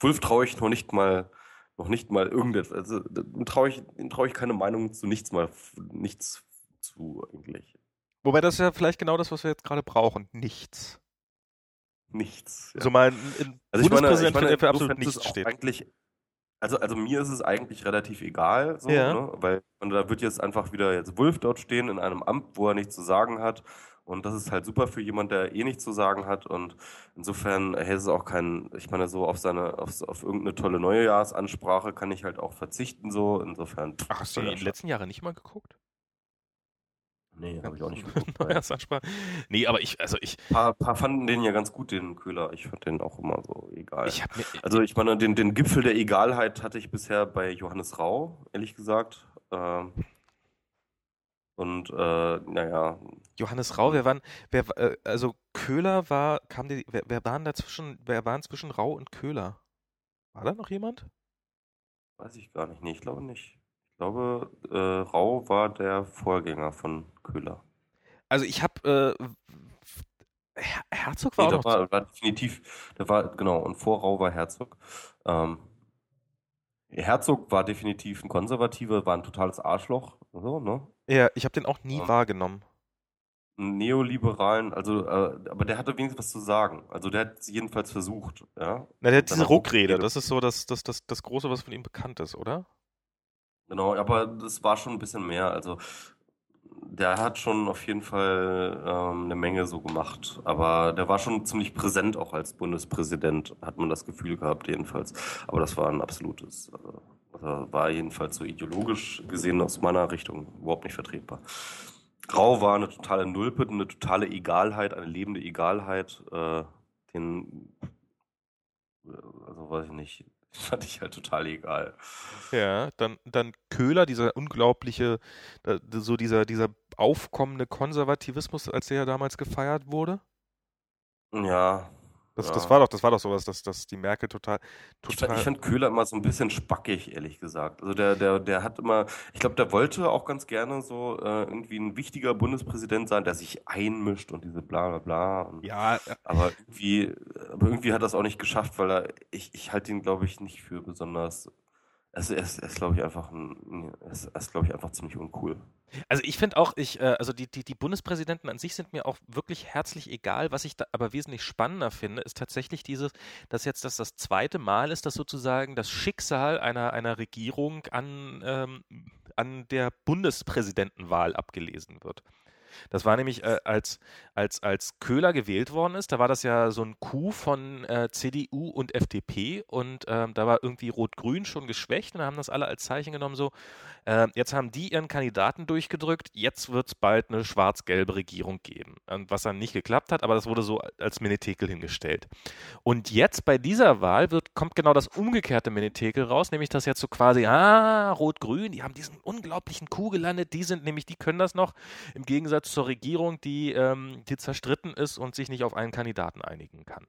Wulff traue ich noch nicht mal, noch nicht mal irgendetwas. Also traue ich, traue ich keine Meinung zu nichts mal, nichts zu eigentlich. Wobei das ist ja vielleicht genau das, was wir jetzt gerade brauchen. Nichts. Nichts. So mal ein, ein Also ich meine, ich meine, für absolut nichts steht. eigentlich, also, also mir ist es eigentlich relativ egal, so, Ja. ne? Weil und da wird jetzt einfach wieder jetzt Wulff dort stehen in einem Amt, wo er nichts zu sagen hat. Und das ist halt super für jemand, der eh nichts zu sagen hat. Und insofern hätte es auch keinen, ich meine, so auf seine, auf, auf irgendeine tolle Neujahrsansprache kann ich halt auch verzichten, so. Insofern. Ach, hast du die völliger in den letzten Jahren nicht mal geguckt? Nee, habe ich auch nicht geguckt. Ein Neujahrsansprache? Nee, aber ich, also ich, paar, paar fanden den ja ganz gut, den Köhler. Ich fand den auch immer so egal. ich mir, Also ich meine, den, den Gipfel der Egalheit hatte ich bisher bei Johannes Rau, ehrlich gesagt. Ähm, und äh, naja, Johannes Rau, wer waren, wer, äh, also Köhler war, kam die, wer, wer waren dazwischen, wer waren zwischen Rau und Köhler? War da noch jemand? weiß ich gar nicht. Nee, ich glaube nicht. Ich glaube, äh, Rau war der Vorgänger von Köhler. Also ich habe, äh, Her Herzog war Nee, auch war, war definitiv, da war, genau, und vor Rau war Herzog. Ähm, Herzog war definitiv ein Konservativer, war ein totales Arschloch. So, ne? ja, ich habe den auch nie Ja. wahrgenommen. einen neoliberalen, also, äh, aber der hatte wenigstens was zu sagen. Also der hat es jedenfalls versucht, ja. Na, der hat diese Ruckrede, Ruckrede. das ist so das, das, das, das Große, was von ihm bekannt ist, oder? Genau, aber das war schon ein bisschen mehr. Also der hat schon auf jeden Fall ähm, eine Menge so gemacht. Aber der war schon ziemlich präsent auch als Bundespräsident, hat man das Gefühl gehabt, jedenfalls. Aber das war ein absolutes, äh, war jedenfalls so ideologisch gesehen aus meiner Richtung überhaupt nicht vertretbar. Rau war eine totale Nulpe, eine totale Egalheit, eine lebende Egalheit. Äh, den, also weiß ich nicht, fand ich halt total egal. Ja, dann, dann Köhler, dieser unglaubliche, so dieser, dieser aufkommende Konservativismus, als der ja damals gefeiert wurde. Ja, Das, das ja. war doch, das war doch sowas, dass, dass die Merkel total, Ich fand, ich total. fand Köhler immer so ein bisschen spackig, ehrlich gesagt. Also der, der, der hat immer, ich glaube, der wollte auch ganz gerne so äh, irgendwie ein wichtiger Bundespräsident sein, der sich einmischt und diese bla bla bla. Und, Ja, aber irgendwie, aber irgendwie hat es auch nicht geschafft, weil er, ich, ich halte ihn, glaube ich, nicht für besonders. Also er ist, ist glaube ich, einfach ein, ist, ist glaube ich, einfach ziemlich uncool. Also ich finde auch, ich, äh, also die, die, die Bundespräsidenten an sich sind mir auch wirklich herzlich egal. Was ich aber wesentlich spannender finde, ist tatsächlich dieses, dass jetzt das das zweite Mal ist, dass sozusagen das Schicksal einer, einer Regierung an, ähm, an der Bundespräsidentenwahl abgelesen wird. Das war nämlich, äh, als, als, als Köhler gewählt worden ist, da war das ja so ein Coup von äh, CDU und FDP und ähm, da war irgendwie Rot-Grün schon geschwächt und da haben das alle als Zeichen genommen, so, äh, jetzt haben die ihren Kandidaten durchgedrückt, jetzt wird es bald eine schwarz-gelbe Regierung geben. Und was dann nicht geklappt hat, aber das wurde so als Menetekel hingestellt. Und jetzt bei dieser Wahl wird, kommt genau das umgekehrte Menetekel raus, nämlich dass jetzt so quasi, ah, Rot-Grün, die haben diesen unglaublichen Coup gelandet, die sind nämlich, die können das noch, im Gegensatz zur Regierung, die, ähm, die zerstritten ist und sich nicht auf einen Kandidaten einigen kann.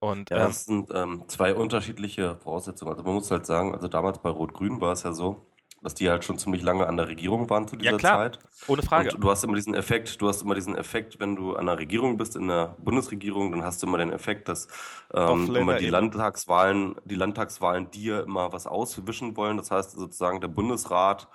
Und Ja, ähm, das sind ähm, zwei unterschiedliche Voraussetzungen. Also man muss halt sagen, also damals bei Rot-Grün war es ja so, dass die halt schon ziemlich lange an der Regierung waren zu ja dieser klar, Zeit. ohne Frage. Und du hast immer diesen Effekt, du hast immer diesen Effekt, wenn du an der Regierung bist, in der Bundesregierung, dann hast du immer den Effekt, dass ähm, immer die eben. Landtagswahlen, die Landtagswahlen dir immer was auswischen wollen. Das heißt sozusagen, der Bundesrat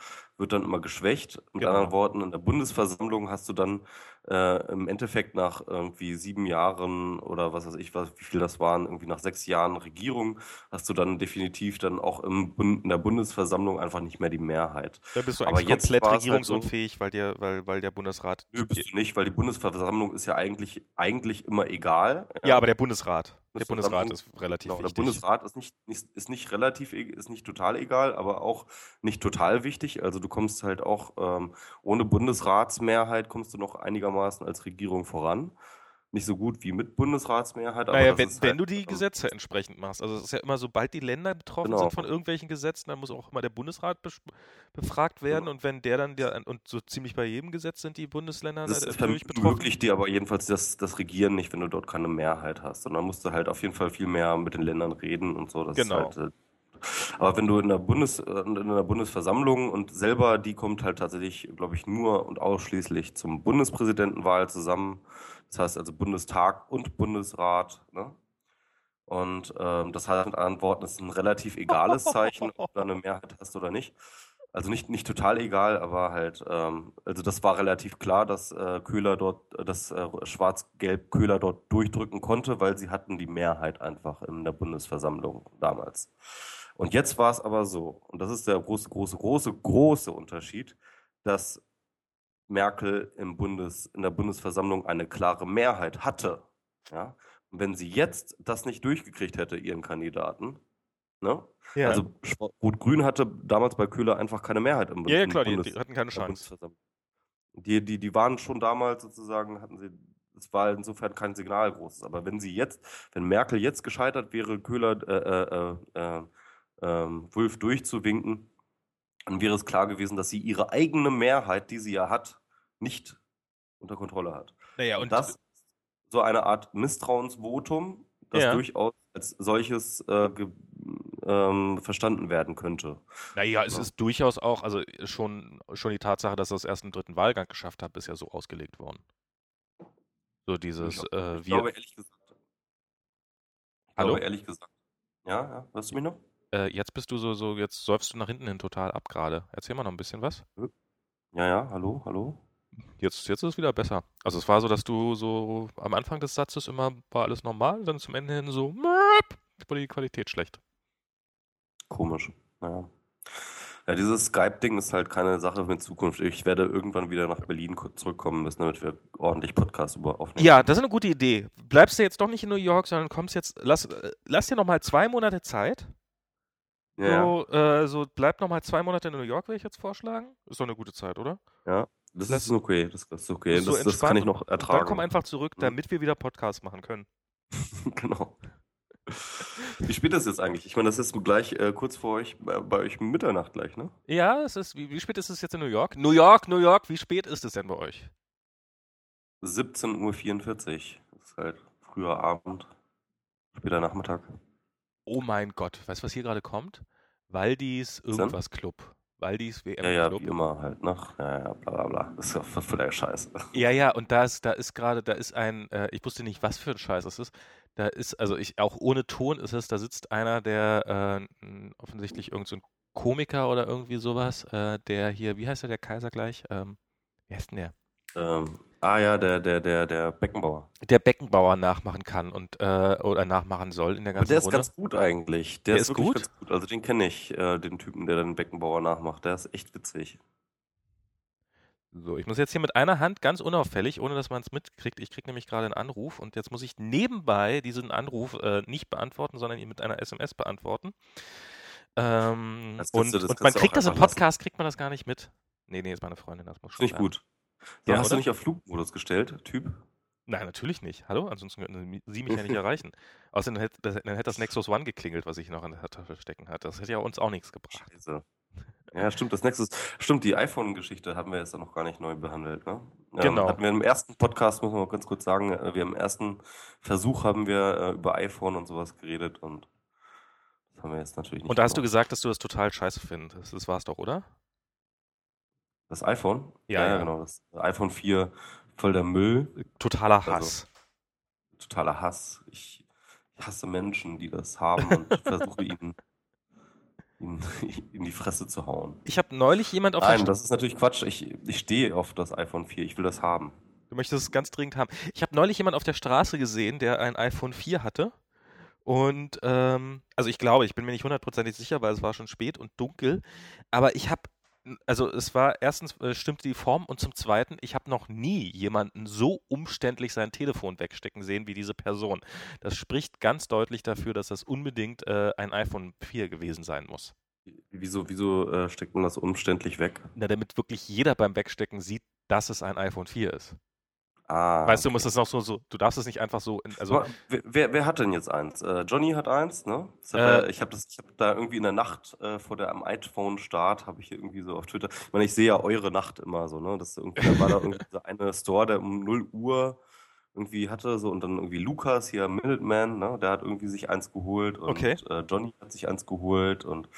wird dann immer geschwächt. Mit Genau. anderen Worten, in der Bundesversammlung hast du dann äh, im Endeffekt nach irgendwie sieben Jahren oder was weiß ich, was, wie viel das waren, irgendwie nach sechs Jahren Regierung, hast du dann definitiv dann auch im Bund, in der Bundesversammlung einfach nicht mehr die Mehrheit. Da bist du Aber jetzt komplett es halt so, regierungsunfähig, weil dir, weil, weil der Bundesrat. nö, bist du nicht, weil die Bundesversammlung ist ja eigentlich, eigentlich immer egal. Ja, aber der Bundesrat. Der Bundesrat ist relativ Genau, der wichtig. Bundesrat ist nicht, nicht, ist nicht relativ, e- ist nicht total egal, aber auch nicht total wichtig. Also du kommst halt auch ähm, ohne Bundesratsmehrheit kommst du noch einigermaßen als Regierung voran. Nicht so gut wie mit Bundesratsmehrheit, aber Naja, wenn, ist wenn halt, du die ähm, Gesetze entsprechend machst. Also es ist ja immer, sobald die Länder betroffen Genau. sind von irgendwelchen Gesetzen, dann muss auch immer der Bundesrat bes- befragt werden. Genau. Und wenn der dann, der, und so ziemlich bei jedem Gesetz sind die Bundesländer Das ist natürlich betroffen. ermöglicht dir aber jedenfalls das, das Regieren nicht, wenn du dort keine Mehrheit hast. Und dann musst du halt auf jeden Fall viel mehr mit den Ländern reden und so. Das ist Genau. halt, äh, aber wenn du in der Bundes, in der Bundesversammlung und selber, die kommt halt tatsächlich, glaube ich, nur und ausschließlich zum Bundespräsidentenwahl zusammen. Das heißt also Bundestag und Bundesrat. Ne? Und ähm, das heißt mit anderen ist ein relativ egales Zeichen, ob du eine Mehrheit hast oder nicht. Also nicht, nicht total egal, aber halt, ähm, also das war relativ klar, dass äh, Köhler dort, dass äh, Schwarz-Gelb Köhler dort durchdrücken konnte, weil sie hatten die Mehrheit einfach in der Bundesversammlung damals. Und jetzt war es aber so, und das ist der große, große, große, große Unterschied, dass Merkel im Bundes, in der Bundesversammlung eine klare Mehrheit hatte. Ja? Und wenn sie jetzt das nicht durchgekriegt hätte, ihren Kandidaten, ne? Ja. Also Rot-Grün hatte damals bei Köhler einfach keine Mehrheit im, Bund- ja, ja, klar, die, Bundes, die hatten keine in der Chance. Die, die, die waren schon damals sozusagen, hatten sie, es war insofern kein Signal großes. Aber wenn sie jetzt, wenn Merkel jetzt gescheitert wäre, Köhler, äh, äh, äh, ähm, Wulff durchzuwinken, dann wäre es klar gewesen, dass sie ihre eigene Mehrheit, die sie ja hat, nicht unter Kontrolle hat. Naja, Und und das ist so eine Art Misstrauensvotum, das Ja. durchaus als solches äh, ähm, verstanden werden könnte. naja, es Ja. ist durchaus auch, also schon, schon die Tatsache, dass er es erst im dritten Wahlgang geschafft hat, ist ja so ausgelegt worden. So dieses, Ich, äh, ich wir, glaube ehrlich gesagt. Ich Hallo? glaube ehrlich gesagt. Ja, ja, hörst du mich noch? Äh, jetzt bist du so, so, jetzt säufst du nach hinten hin total ab gerade. Erzähl mal noch ein bisschen was. Ja, ja, hallo, hallo. Jetzt, jetzt ist es wieder besser. Also es war so, dass du so am Anfang des Satzes immer war alles normal, dann zum Ende hin so möp, wurde die Qualität schlecht. Komisch. Ja. Ja, dieses Skype-Ding ist halt keine Sache mit Zukunft. Ich werde irgendwann wieder nach Berlin ko- zurückkommen müssen, damit wir ordentlich Podcasts über aufnehmen. Ja, das ist eine gute Idee. Bleibst du jetzt doch nicht in New York, sondern kommst jetzt, lass, äh, lass dir noch mal zwei Monate Zeit. Ja. So, äh, so bleib noch mal zwei Monate in New York, würde ich jetzt vorschlagen. Ist doch eine gute Zeit, oder? ja. Das Lass- ist okay. Das, das ist okay. So Das, das kann ich noch und Dann ertragen. komm einfach zurück, Mhm. damit wir wieder Podcasts machen können. genau. Wie spät ist es jetzt eigentlich? Ich meine, das ist gleich äh, kurz vor euch, bei, bei euch Mitternacht gleich, ne? Ja, es ist, wie, wie spät ist es jetzt in New York? New York, New York, wie spät ist es denn bei euch? 17.44 Uhr. Das ist halt früher Abend, später Nachmittag. Oh mein Gott, weißt du, was hier gerade kommt? Waldis irgendwas Club. Waldis WM Ja, ja, Club. wie immer halt, ne? Ja, ja, bla bla bla. Das ist ja voll der Scheiß. Ja, ja, und da ist, da ist gerade, da ist ein, äh, ich wusste nicht, was für ein Scheiß es ist. Da ist, also ich, auch ohne Ton ist es, da sitzt einer, der äh, offensichtlich irgend so ein Komiker oder irgendwie sowas, äh, der hier, wie heißt der, der Kaiser gleich? Ähm, wie heißt denn der? Ähm, ah ja, der, der, der, der Beckenbauer. Der Beckenbauer nachmachen kann und äh, oder nachmachen soll in der Aber ganzen der ist Runde. ganz gut eigentlich. Der, Der ist, ist gut? ganz gut. Also den kenne ich, äh, den Typen, der den Beckenbauer nachmacht. Der ist echt witzig. So, ich muss jetzt hier mit einer Hand ganz unauffällig, ohne dass man es mitkriegt. Ich kriege nämlich gerade einen Anruf und jetzt muss ich nebenbei diesen Anruf äh, nicht beantworten, sondern ihn mit einer SMS beantworten. Ähm, und du- und man kriegt das im einfach lassen. Podcast, kriegt man das gar nicht mit. Nee, nee, ist meine Freundin, das muss schon ich sein. gut. Ja, hast du oder? nicht auf Flugmodus gestellt, Typ? Nein, natürlich nicht. Hallo? Ansonsten könnten Sie mich ja nicht erreichen. Außerdem hätte, das, dann hätte das Nexus One geklingelt, was ich noch in der Tasche stecken hatte. Das hätte ja uns auch nichts gebracht. Scheiße. Ja, stimmt, das ist, stimmt, die iPhone-Geschichte haben wir jetzt noch gar nicht neu behandelt, ne? Ähm, Genau. Hatten wir im ersten Podcast, muss man mal ganz kurz sagen, äh, wir im ersten Versuch haben wir äh, über iPhone und sowas geredet und das haben wir jetzt natürlich nicht Und da hast du gesagt, dass du das total scheiße findest. Das war's doch, oder? Das iPhone? Ja, ja. genau, das iPhone 4, voll der Müll, Totaler Also, Hass. totaler Hass. Ich, ich hasse Menschen, die das haben und versuche ihnen, in die Fresse zu hauen. Ich habe neulich jemand auf der Nein, das ist natürlich Quatsch. Ich, ich stehe auf das iPhone 4, ich will das haben. Du möchtest es ganz dringend haben. Ich habe neulich jemand auf der Straße gesehen, der ein iPhone 4 hatte. Und, ähm, also ich glaube, ich bin mir nicht hundertprozentig sicher, weil es war schon spät und dunkel. Aber ich habe, also es war erstens äh, stimmte die Form und zum Zweiten, ich habe noch nie jemanden so umständlich sein Telefon wegstecken sehen wie diese Person. Das spricht ganz deutlich dafür, dass das unbedingt äh, ein iPhone 4 gewesen sein muss. Wieso, wieso äh, steckt man das umständlich weg? Na, damit wirklich jeder beim Wegstecken sieht, dass es ein iPhone 4 ist. Ah. Weißt du, du musst es noch so, so, du darfst es nicht einfach so, in, also wer, wer, wer hat denn jetzt eins? Äh, Johnny hat eins, ne? Das hat Äh, ich habe das, habe da irgendwie in der Nacht äh, vor der am iPhone-Start habe ich hier irgendwie so auf Twitter. Ich meine, ich sehe ja eure Nacht immer so, ne? Das irgendwie, da war da irgendwie dieser eine Store, der um 0 Uhr irgendwie hatte, so und dann irgendwie Lukas hier, Minuteman, ne? Der hat irgendwie sich eins geholt und Okay. äh, Johnny hat sich eins geholt und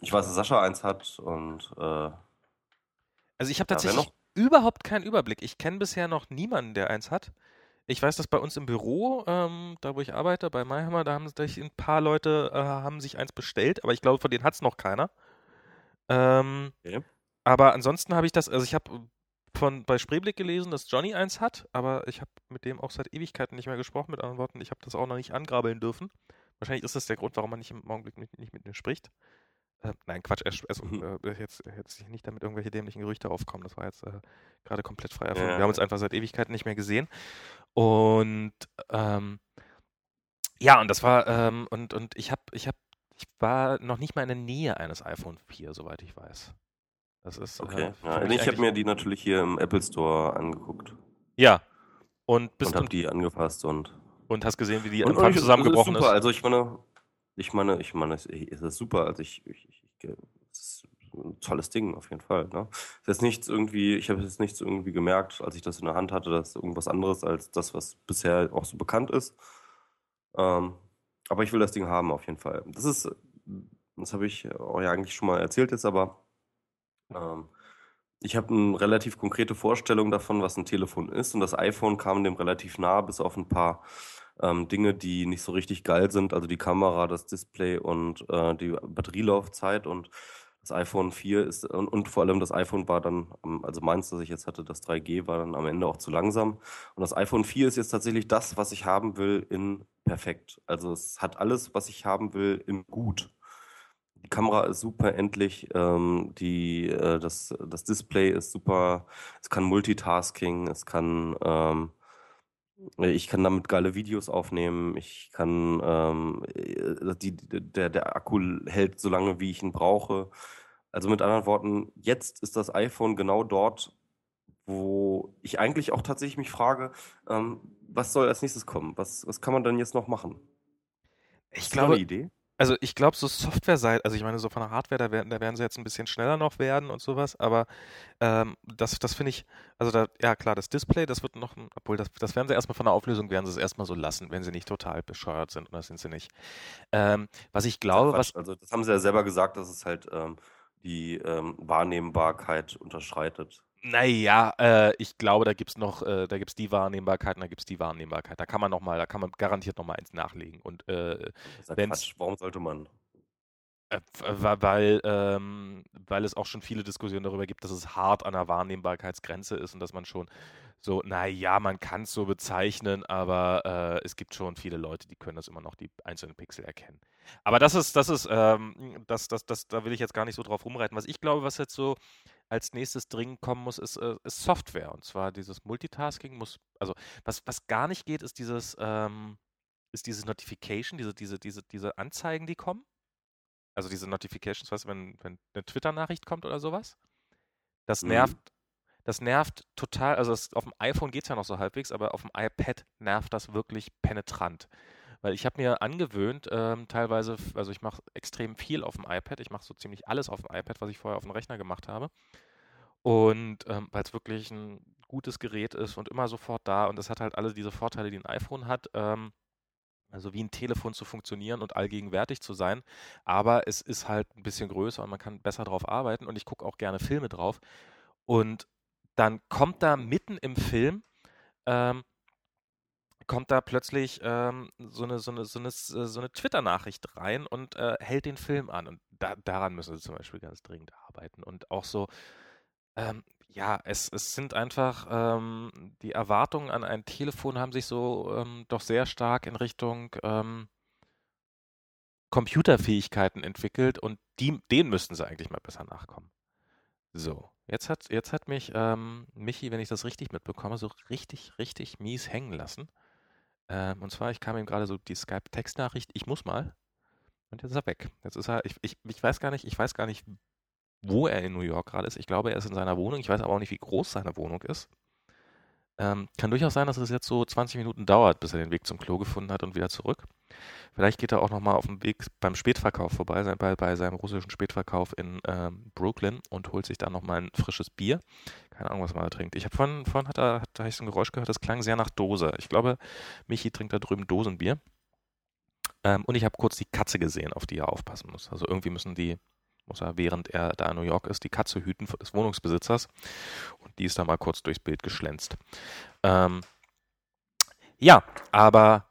ich weiß, dass Sascha eins hat und äh, Also ich habe Ja, tatsächlich noch? Überhaupt keinen Überblick. Ich kenne bisher noch niemanden, der eins hat. Ich weiß, dass bei uns im Büro, ähm, da wo ich arbeite, bei MyHammer, da haben sich ein paar Leute äh, haben sich eins bestellt, aber ich glaube, von denen hat es noch keiner. Ähm, Okay. Aber ansonsten habe ich das, also ich habe von bei Spreeblick gelesen, dass Johnny eins hat, aber ich habe mit dem auch seit Ewigkeiten nicht mehr gesprochen, mit anderen Worten, ich habe das auch noch nicht angrabeln dürfen. Wahrscheinlich ist das der Grund, warum man nicht im Augenblick mit, nicht mit mir spricht. Äh, nein, Quatsch, er, also, Mhm. äh, jetzt, jetzt nicht damit irgendwelche dämlichen Gerüchte aufkommen. Das war jetzt äh, gerade komplett frei erfunden. Ja. Wir haben uns einfach seit Ewigkeiten nicht mehr gesehen. Und ähm, ja, und das war, ähm, und, und ich habe, ich habe, ich war noch nicht mal in der Nähe eines iPhone 4, soweit ich weiß. Das ist. okay. Äh, Ja, für mich ich habe mir die natürlich hier im Apple Store angeguckt Ja. Und und habe die angefasst und und hast gesehen, wie die Und, Empfang und ich- zusammengebrochen ist. Super. ist. Also ich meine, ich meine, ich meine, es ist super. Also ich, ich, ich, ich es ist ein tolles Ding auf jeden Fall. Ne? Ist jetzt nichts irgendwie, ich habe jetzt nichts irgendwie gemerkt, als ich das in der Hand hatte, dass irgendwas anderes als das, was bisher auch so bekannt ist. Ähm, aber ich will das Ding haben auf jeden Fall. Das ist, das habe ich auch ja eigentlich schon mal erzählt jetzt, aber ähm, ich habe eine relativ konkrete Vorstellung davon, was ein Telefon ist und das iPhone kam dem relativ nah, bis auf ein paar ähm, Dinge, die nicht so richtig geil sind, also die Kamera, das Display und äh, die Batterielaufzeit und Das iPhone 4 ist, und, und, vor allem das iPhone war dann, also meins, das ich jetzt hatte, das 3G, war dann am Ende auch zu langsam. Und das iPhone 4 ist jetzt tatsächlich das, was ich haben will, in perfekt. Also es hat alles, was ich haben will, in gut. Die Kamera ist super endlich, ähm, die, äh, das, das Display ist super, es kann Multitasking, es kann, ähm, ich kann damit geile Videos aufnehmen, ich kann, ähm, äh, die, der, der Akku hält so lange, wie ich ihn brauche. Also mit anderen Worten, jetzt ist das iPhone genau dort, wo ich eigentlich auch tatsächlich mich frage, ähm, was soll als nächstes kommen? Was, was kann man denn jetzt noch machen? Ich glaube, eine Idee? Also ich glaube, so Software-Seite, also ich meine, so von der Hardware, da werden, da werden sie jetzt ein bisschen schneller noch werden und sowas, aber ähm, das, das finde ich, also da, ja klar, das Display, das wird noch, obwohl das, das werden sie erstmal von der Auflösung, werden sie es erstmal so lassen, wenn sie nicht total bescheuert sind, und das sind sie nicht. Ähm, was ich glaube, was. Also das haben sie ja selber gesagt, dass es halt ähm, die ähm, Wahrnehmbarkeit unterschreitet. Naja, äh, ich glaube, da gibt es noch, äh, da gibt es die Wahrnehmbarkeit und da gibt es die Wahrnehmbarkeit. Da kann man noch mal, da kann man garantiert noch mal eins nachlegen. Und äh, Quatsch. Warum sollte man? Äh, weil, ähm, weil es auch schon viele Diskussionen darüber gibt, dass es hart an der Wahrnehmbarkeitsgrenze ist und dass man schon so, naja, man kann es so bezeichnen, aber äh, es gibt schon viele Leute, die können das immer noch die einzelnen Pixel erkennen. Aber das ist, das ist, ähm, das, das, das, da will ich jetzt gar nicht so drauf rumreiten. Was ich glaube, was jetzt so als nächstes dringend kommen muss, ist, äh, ist Software. Und zwar dieses Multitasking muss, also was, was gar nicht geht, ist dieses, ähm, ist dieses Notification, diese, diese, diese, diese Anzeigen, die kommen. Also diese Notifications, was, wenn, wenn eine Twitter-Nachricht kommt oder sowas. Das mhm. nervt, mhm. das nervt total, also das, auf dem iPhone geht es ja noch so halbwegs, aber auf dem iPad nervt das wirklich penetrant. Weil ich habe mir angewöhnt, ähm, teilweise, also ich mache extrem viel auf dem iPad. Ich mache so ziemlich alles auf dem iPad, was ich vorher auf dem Rechner gemacht habe. Und ähm, weil es wirklich ein gutes Gerät ist und immer sofort da und es hat halt alle diese Vorteile, die ein iPhone hat. Ähm, also wie ein Telefon zu funktionieren und allgegenwärtig zu sein. Aber es ist halt ein bisschen größer und man kann besser drauf arbeiten und ich gucke auch gerne Filme drauf. Und dann kommt da mitten im Film ähm, kommt da plötzlich ähm, so eine, so eine, so eine, so eine Twitter-Nachricht rein und äh, hält den Film an. Und da, daran müssen sie zum Beispiel ganz dringend arbeiten. Und auch so, ähm, ja, es, es sind einfach, ähm, die Erwartungen an ein Telefon haben sich so ähm, doch sehr stark in Richtung ähm, Computerfähigkeiten entwickelt und die, denen müssten sie eigentlich mal besser nachkommen. So, jetzt hat, jetzt hat mich ähm, Michi, wenn ich das richtig mitbekomme, so richtig, richtig mies hängen lassen. Ähm, und zwar, ich kam ihm gerade so die Skype-Textnachricht, ich muss mal. Und jetzt ist er weg. Jetzt ist er, ich, ich, ich weiß gar nicht, ich weiß gar nicht, wo er in New York gerade ist. Ich glaube, er ist in seiner Wohnung. Ich weiß aber auch nicht, wie groß seine Wohnung ist. Ähm, kann durchaus sein, dass es jetzt so 20 Minuten dauert, bis er den Weg zum Klo gefunden hat und wieder zurück. Vielleicht geht er auch nochmal auf dem Weg beim Spätverkauf vorbei, bei, bei seinem russischen Spätverkauf in ähm, Brooklyn und holt sich da nochmal ein frisches Bier. Keine Ahnung, was man da trinkt. Ich habe vorhin, vorhin hat er, hat, da ich so ein Geräusch gehört, das klang sehr nach Dose. Ich glaube, Michi trinkt da drüben Dosenbier. Ähm, und ich habe kurz die Katze gesehen, auf die er aufpassen muss. Also irgendwie müssen die muss er, während er da in New York ist, die Katze hüten des Wohnungsbesitzers. Und die ist da mal kurz durchs Bild geschlänzt. Ähm, ja, aber.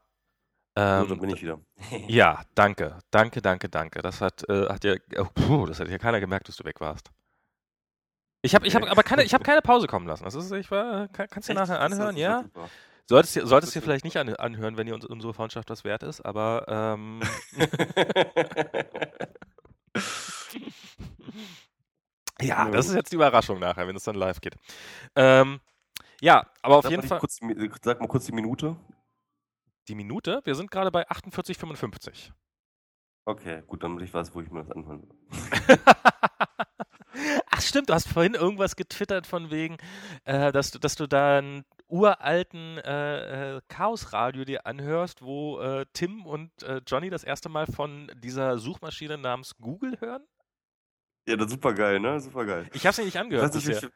Ähm, so, dann bin ich wieder. ja, danke, danke, danke, danke. Das hat, äh, hat ja, oh, puh, das hat ja keiner gemerkt, dass du weg warst. Ich habe ich hab, aber keine, ich hab keine Pause kommen lassen. Das ist, ich war, kann, kannst du dir nachher anhören, ja? Solltest du solltest dir vielleicht nicht an, anhören, wenn dir unsere Freundschaft was wert ist, aber ähm, ja, das ist jetzt die Überraschung nachher, wenn es dann live geht. Ähm, ja, aber auf sag jeden Fall. Kurz, sag mal kurz die Minute. Die Minute? Wir sind gerade bei 48,55. Okay, gut, damit ich weiß, wo ich mir das anhören will. Ach stimmt, du hast vorhin irgendwas getwittert von wegen, äh, dass, du, dass du da einen uralten äh, äh, Chaos-Radio dir anhörst, wo äh, Tim und äh, Johnny das erste Mal von dieser Suchmaschine namens Google hören. Ja, das ist super geil, ne? Super geil. Ich hab's nicht angehört. Ich,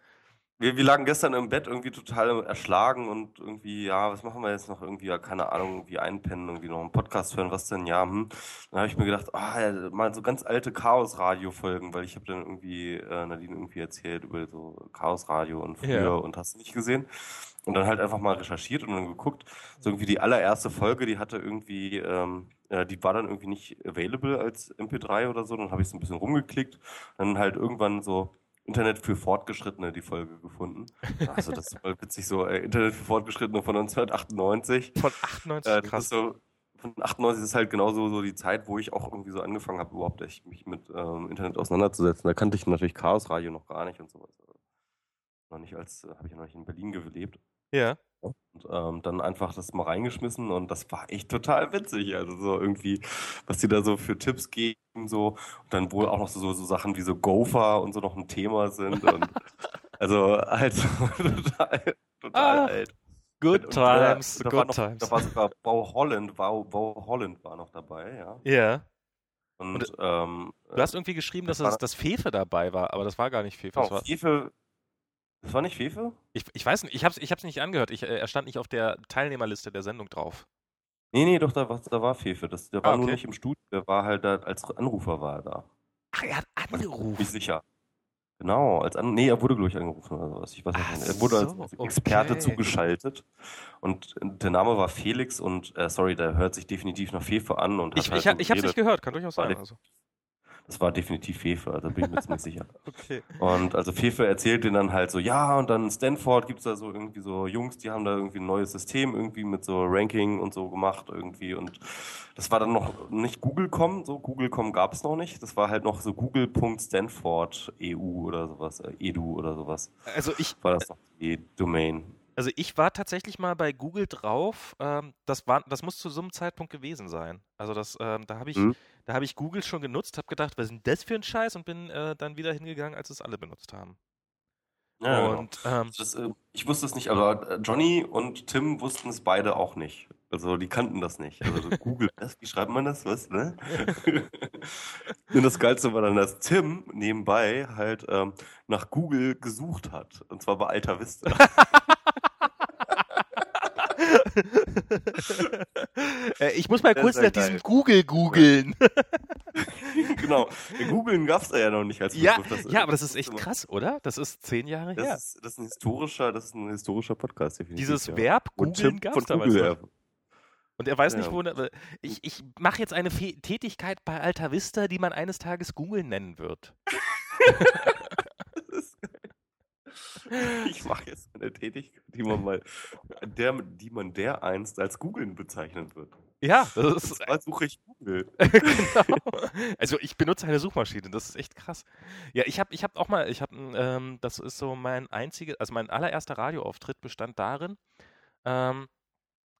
wir, wir lagen gestern im Bett irgendwie total erschlagen und irgendwie, ja, was machen wir jetzt noch? Irgendwie, ja, keine Ahnung, irgendwie einpennen, irgendwie noch einen Podcast hören, was denn? Ja, hm. Dann habe ich mir gedacht, ah, ja, mal so ganz alte Chaos-Radio-Folgen, weil ich habe dann irgendwie äh, Nadine irgendwie erzählt über so Chaos-Radio und früher Ja. und hast du nicht gesehen. Und dann halt einfach mal recherchiert und dann geguckt, so irgendwie die allererste Folge, die hatte irgendwie, ähm, äh, die war dann irgendwie nicht available als MP3 oder so. Dann habe ich so ein bisschen rumgeklickt, dann halt irgendwann so Internet für Fortgeschrittene die Folge gefunden. Also das ist voll witzig, so äh, Internet für Fortgeschrittene von 1998. Von 98, Äh, krass. ist so, von 98 ist halt genauso so die Zeit, wo ich auch irgendwie so angefangen habe, überhaupt echt mich mit ähm, Internet auseinanderzusetzen. Da kannte ich natürlich Chaos Radio noch gar nicht und sowas. Noch nicht als, äh, habe ich ja noch nicht in Berlin gelebt. Ja. Und ähm, dann einfach das mal reingeschmissen und das war echt total witzig. Also so irgendwie, was die da so für Tipps geben, so und dann wohl auch noch so, so Sachen wie so Gopher und so noch ein Thema sind. Und also halt so total, total Ah, alt. Good Und da- times, da war good noch, times. Da war sogar Bau Holland, Bau, Bau Holland war noch dabei, ja. Ja. Und, Und, ähm, Du hast irgendwie geschrieben, dass das das Fefe dabei war, aber das war gar nicht Fefe. Das genau, war, Fefe, das war nicht Fefe? ich, ich weiß nicht, ich hab's, ich hab's nicht angehört. Ich, äh, er stand nicht auf der Teilnehmerliste der Sendung drauf. Nee, nee, doch, da war, da war Fefe. Das, der war Ah, nur okay. nicht im Studio, der war halt da, als Anrufer war er da. Ach, er hat Bin angerufen. sicher. Genau, als an, nee, er wurde, glaube ich, angerufen oder sowas. Ich weiß Ach nicht. Er wurde als so, Experte okay. zugeschaltet. Und der Name war Felix und, äh, sorry, der hört sich definitiv nach Fefe an und hat Ich, halt ich, ich hab's nicht gehört, kann durchaus War sein. Also. Das war definitiv Fefe, also bin ich mir ziemlich sicher. Okay. Und also Fefe erzählt denen dann halt so, ja, und dann in Stanford gibt's da so irgendwie so Jungs, die haben da irgendwie ein neues System irgendwie mit so Ranking und so gemacht irgendwie. Und das war dann noch nicht Google.com, so Google.com gab's noch nicht. Das war halt noch so Google.Stanford EU oder sowas, äh, edu oder sowas. Also ich, War das noch die Domain. also ich war tatsächlich mal bei Google drauf. Ähm, das war, das muss zu so einem Zeitpunkt gewesen sein. Also das, ähm, da habe ich, Mhm. Da habe ich Google schon genutzt, habe gedacht, was ist denn das für ein Scheiß und bin äh, dann wieder hingegangen, als es alle benutzt haben. Ja, genau. und ähm, Das, äh, ich wusste es nicht, aber äh, Johnny und Tim wussten es beide auch nicht. Also die kannten das nicht. Also so Google, das, wie schreibt man das? Was, ne? und das Geilste war dann, dass Tim nebenbei halt ähm, nach Google gesucht hat. Und zwar bei Alta Vista. äh, ich muss mal Das kurz ja nach diesem. Google googeln. genau. Googeln gab es ja noch nicht als Ja, Begriff. Das, ja, aber das ist echt krass, oder? Das ist zehn Jahre her. Das ist, das ist ein historischer, das ist ein historischer Podcast, definitiv. Dieses ja. Verb googeln gab es damals Google noch. Und er weiß nicht, Ja. wo. ne- Ich, ich mache jetzt eine Fe Tätigkeit bei Alta Vista, die man eines Tages Google nennen wird. Ich mache jetzt eine Tätigkeit, die man mal, der, die man der einst als Googeln bezeichnen wird. Ja, das ist. zwar suche ich Google. genau. Also ich benutze eine Suchmaschine, das ist echt krass. Ja, ich habe ich hab auch mal, ich habe, ähm, das ist so mein einziger, also mein allererster Radioauftritt bestand darin, ähm,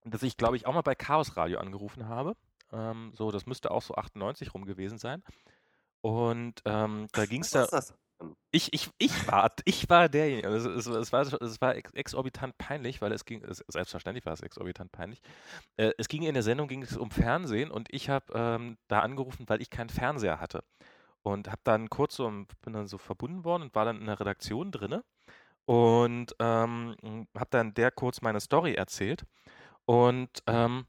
dass ich, glaube ich, auch mal bei Chaos Radio angerufen habe. Ähm, so, das müsste auch so 98 rum gewesen sein. Und ähm, da ging es Was da. ist das? Ich, ich, ich war, ich war derjenige. Es, es, es, war, es war ex exorbitant peinlich, weil es ging, es, selbstverständlich war es exorbitant peinlich. Äh, es ging in der Sendung ging es um Fernsehen und ich habe ähm, da angerufen, weil ich keinen Fernseher hatte. Und habe dann kurz so, bin dann so verbunden worden und war dann in der Redaktion drinne und ähm, habe dann der kurz meine Story erzählt. Und ähm,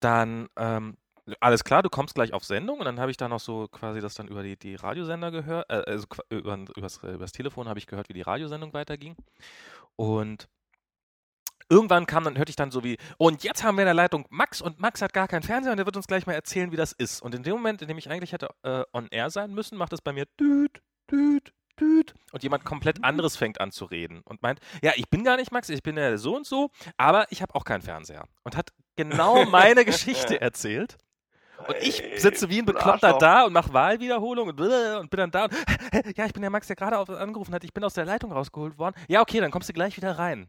dann ähm, alles klar, du kommst gleich auf Sendung und dann habe ich da noch so quasi das dann über die, die Radiosender gehört, äh, also über, übers, übers Telefon habe ich gehört, wie die Radiosendung weiterging. Und irgendwann kam dann, hörte ich dann so wie, und jetzt haben wir in der Leitung Max und Max hat gar keinen Fernseher und der wird uns gleich mal erzählen, wie das ist. Und in dem Moment, in dem ich eigentlich hätte äh, on air sein müssen, macht es bei mir düt, düt, düt und jemand komplett anderes fängt an zu reden und meint, ja, ich bin gar nicht Max, ich bin ja so und so, aber ich habe auch keinen Fernseher. Und hat genau meine Geschichte erzählt. Und ich sitze wie ein Bekloppter da und mache Wahlwiederholung und, und bin dann da und ja, ich bin der Max, der gerade angerufen hat, ich bin aus der Leitung rausgeholt worden. Ja, okay, dann kommst du gleich wieder rein.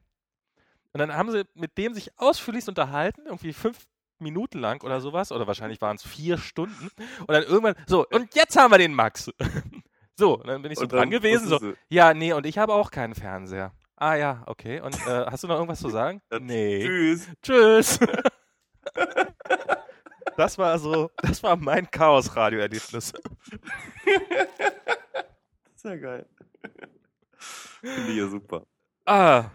Und dann haben sie mit dem sich ausführlichst unterhalten, irgendwie fünf Minuten lang oder sowas, oder wahrscheinlich waren es vier Stunden. Und dann irgendwann, so, und jetzt haben wir den Max. So, und dann bin ich so dran gewesen, so, ja, nee, und ich habe auch keinen Fernseher. Ah ja, okay. Und äh, hast du noch irgendwas zu sagen? Nee. Tschüss. Tschüss. Das war so, das war mein Chaos-Radio-Erlebnis. Sehr geil. Finde ich ja super. Ah.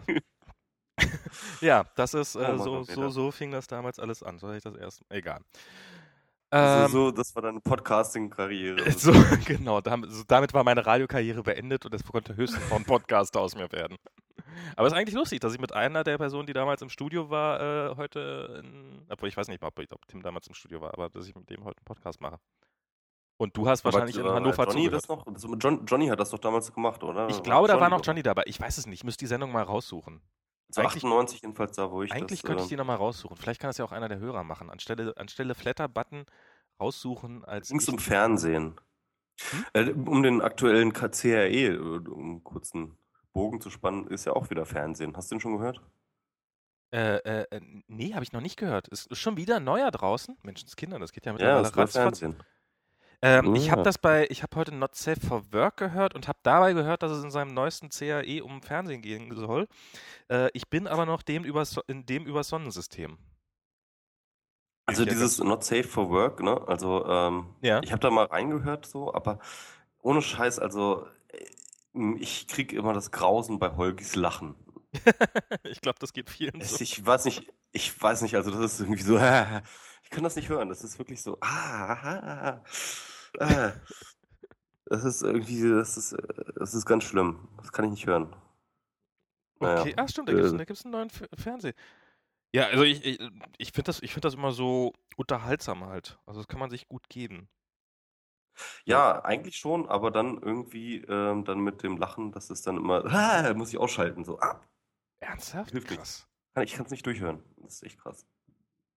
ja, das ist, äh, so, so, so fing das damals alles an. So hatte ich das erst. Egal. So, Ähm, so, das war deine Podcasting-Karriere. so, genau, damit, so, damit war meine Radiokarriere beendet und es konnte höchstens noch ein Podcast aus mir werden. Aber es ist eigentlich lustig, dass ich mit einer der Personen, die damals im Studio war, äh, heute, in, obwohl ich weiß nicht, ob, ob Tim damals im Studio war, aber dass ich mit dem heute einen Podcast mache. Und du hast Aber, wahrscheinlich in äh, Hannover Johnny zugehört. das noch? Das, John, Johnny hat das doch damals gemacht, oder? Ich glaube, da war noch. Johnny dabei. Ich weiß es nicht. Ich müsste die Sendung mal raussuchen. So Eigentlich- 98 jedenfalls da, wo ich Eigentlich das... könnte ich äh, die nochmal raussuchen. Vielleicht kann das ja auch einer der Hörer machen. Anstelle, anstelle Flatter-Button raussuchen als. Ging's ich- um Fernsehen. Hm? Äh, um den aktuellen KCRE, äh, um kurzen Bogen zu spannen, ist ja auch wieder Fernsehen. Hast du den schon gehört? Äh, äh, äh, nee, habe ich noch nicht gehört. Ist schon wieder ein neuer draußen? Menschenskinder, das geht ja Ja, mittlerweile das war ratzfatz. Fernsehen. Ähm, Ich habe Ja. das bei, ich habe heute Not Safe for Work gehört und habe dabei gehört, dass es in seinem neuesten CAE um Fernsehen gehen soll. Äh, ich bin aber noch dem über, in dem über Sonnensystem. Also Ja, dieses Not Safe for Work, ne? Also ähm, Ja. ich habe da mal reingehört so, aber ohne Scheiß, also ich krieg immer das Grausen bei Holgis Lachen. ich glaube, das geht vielen so. ich weiß nicht, ich weiß nicht, also das ist irgendwie so, ich kann das nicht hören. Das ist wirklich so, ah, ah, ah. Das ist irgendwie, das ist, das ist ganz schlimm. Das kann ich nicht hören. Naja, Okay, ah, stimmt, da gibt es äh, gibt's einen neuen F Fernseh. Ja, also ich, ich, ich finde das, ich find das immer so unterhaltsam halt. Also das kann man sich gut geben. Ja, eigentlich schon, aber dann irgendwie ähm, dann mit dem Lachen, das ist dann immer, ah, muss ich ausschalten, so, ah, Ernsthaft? Hilft nicht. Krass. kann- ich kann es nicht durchhören. Das ist echt krass.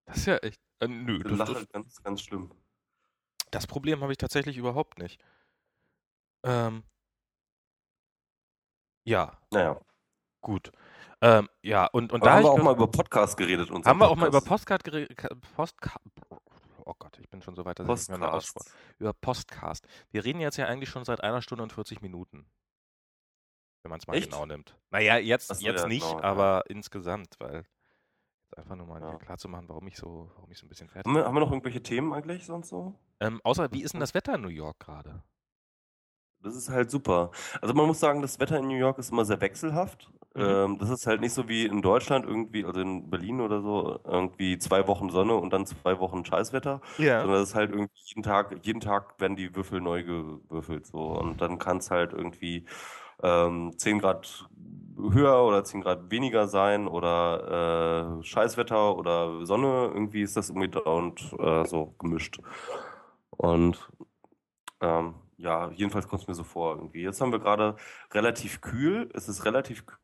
Das ist ja echt. Äh, nö, das, Lache das, ist ganz, ganz schlimm. das Problem habe ich tatsächlich überhaupt nicht. Ähm, ja, Naja. gut. Ähm, ja, und, und Aber da haben wir auch mal über Podcast geredet. unser haben wir auch mal über. Postcard geredet. Postcard. Oh Gott, ich bin schon so weit, dass ich nicht mehr, mehr Podcast. ausspreche. Über Postcast. Wir reden jetzt ja eigentlich schon seit einer Stunde und 40 Minuten. Wenn man es mal Echt? genau nimmt. Naja, jetzt, jetzt ja, nicht, genau, ja. aber insgesamt, weil einfach nur mal Ja. klar zu machen, warum ich so, warum ich so ein bisschen fertig Haben wir, haben wir noch irgendwelche Themen eigentlich sonst so? Ähm, außer, wie ist denn das Wetter in New York gerade? Das ist halt super. Also man muss sagen, das Wetter in New York ist immer sehr wechselhaft. Mhm. Ähm, das ist halt nicht so wie in Deutschland irgendwie, also in Berlin oder so, irgendwie zwei Wochen Sonne und dann zwei Wochen Scheißwetter. Ja. Sondern das ist halt irgendwie jeden Tag, jeden Tag werden die Würfel neu gewürfelt so. Und dann kann es halt irgendwie ähm, 10 Grad höher oder 10 Grad weniger sein oder äh, Scheißwetter oder Sonne. Irgendwie ist das irgendwie dauernd äh, so gemischt. Und ähm, ja, jedenfalls kommt es mir so vor irgendwie. Jetzt haben wir gerade relativ kühl. Es ist relativ kühl,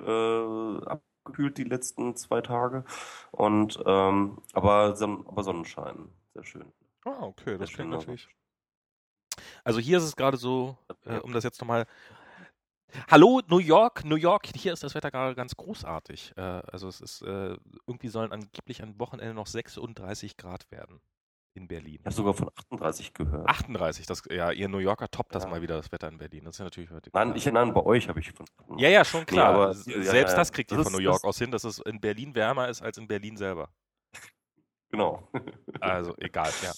äh, abgekühlt die letzten zwei Tage. Und ähm, aber, Son aber Sonnenschein. Sehr schön. Ah, okay, das klingt natürlich. Also hier ist es gerade so, äh, um das jetzt nochmal. Hallo, New York, New York, hier ist das Wetter gerade ganz großartig. Äh, also es ist, äh, irgendwie sollen angeblich am Wochenende noch 36 Grad werden in Berlin. Ich habe sogar von 38 gehört. 38, das, ja, ihr New Yorker toppt das Ja. mal wieder, das Wetter in Berlin. Das ist ja natürlich heute Nein, ich nein, bei euch habe ich von. Ja, ja, schon klar. aber- S- ja, Selbst ja, das kriegt ihr von New York aus hin, dass es in Berlin wärmer ist als in Berlin selber. Genau. Also egal, ja.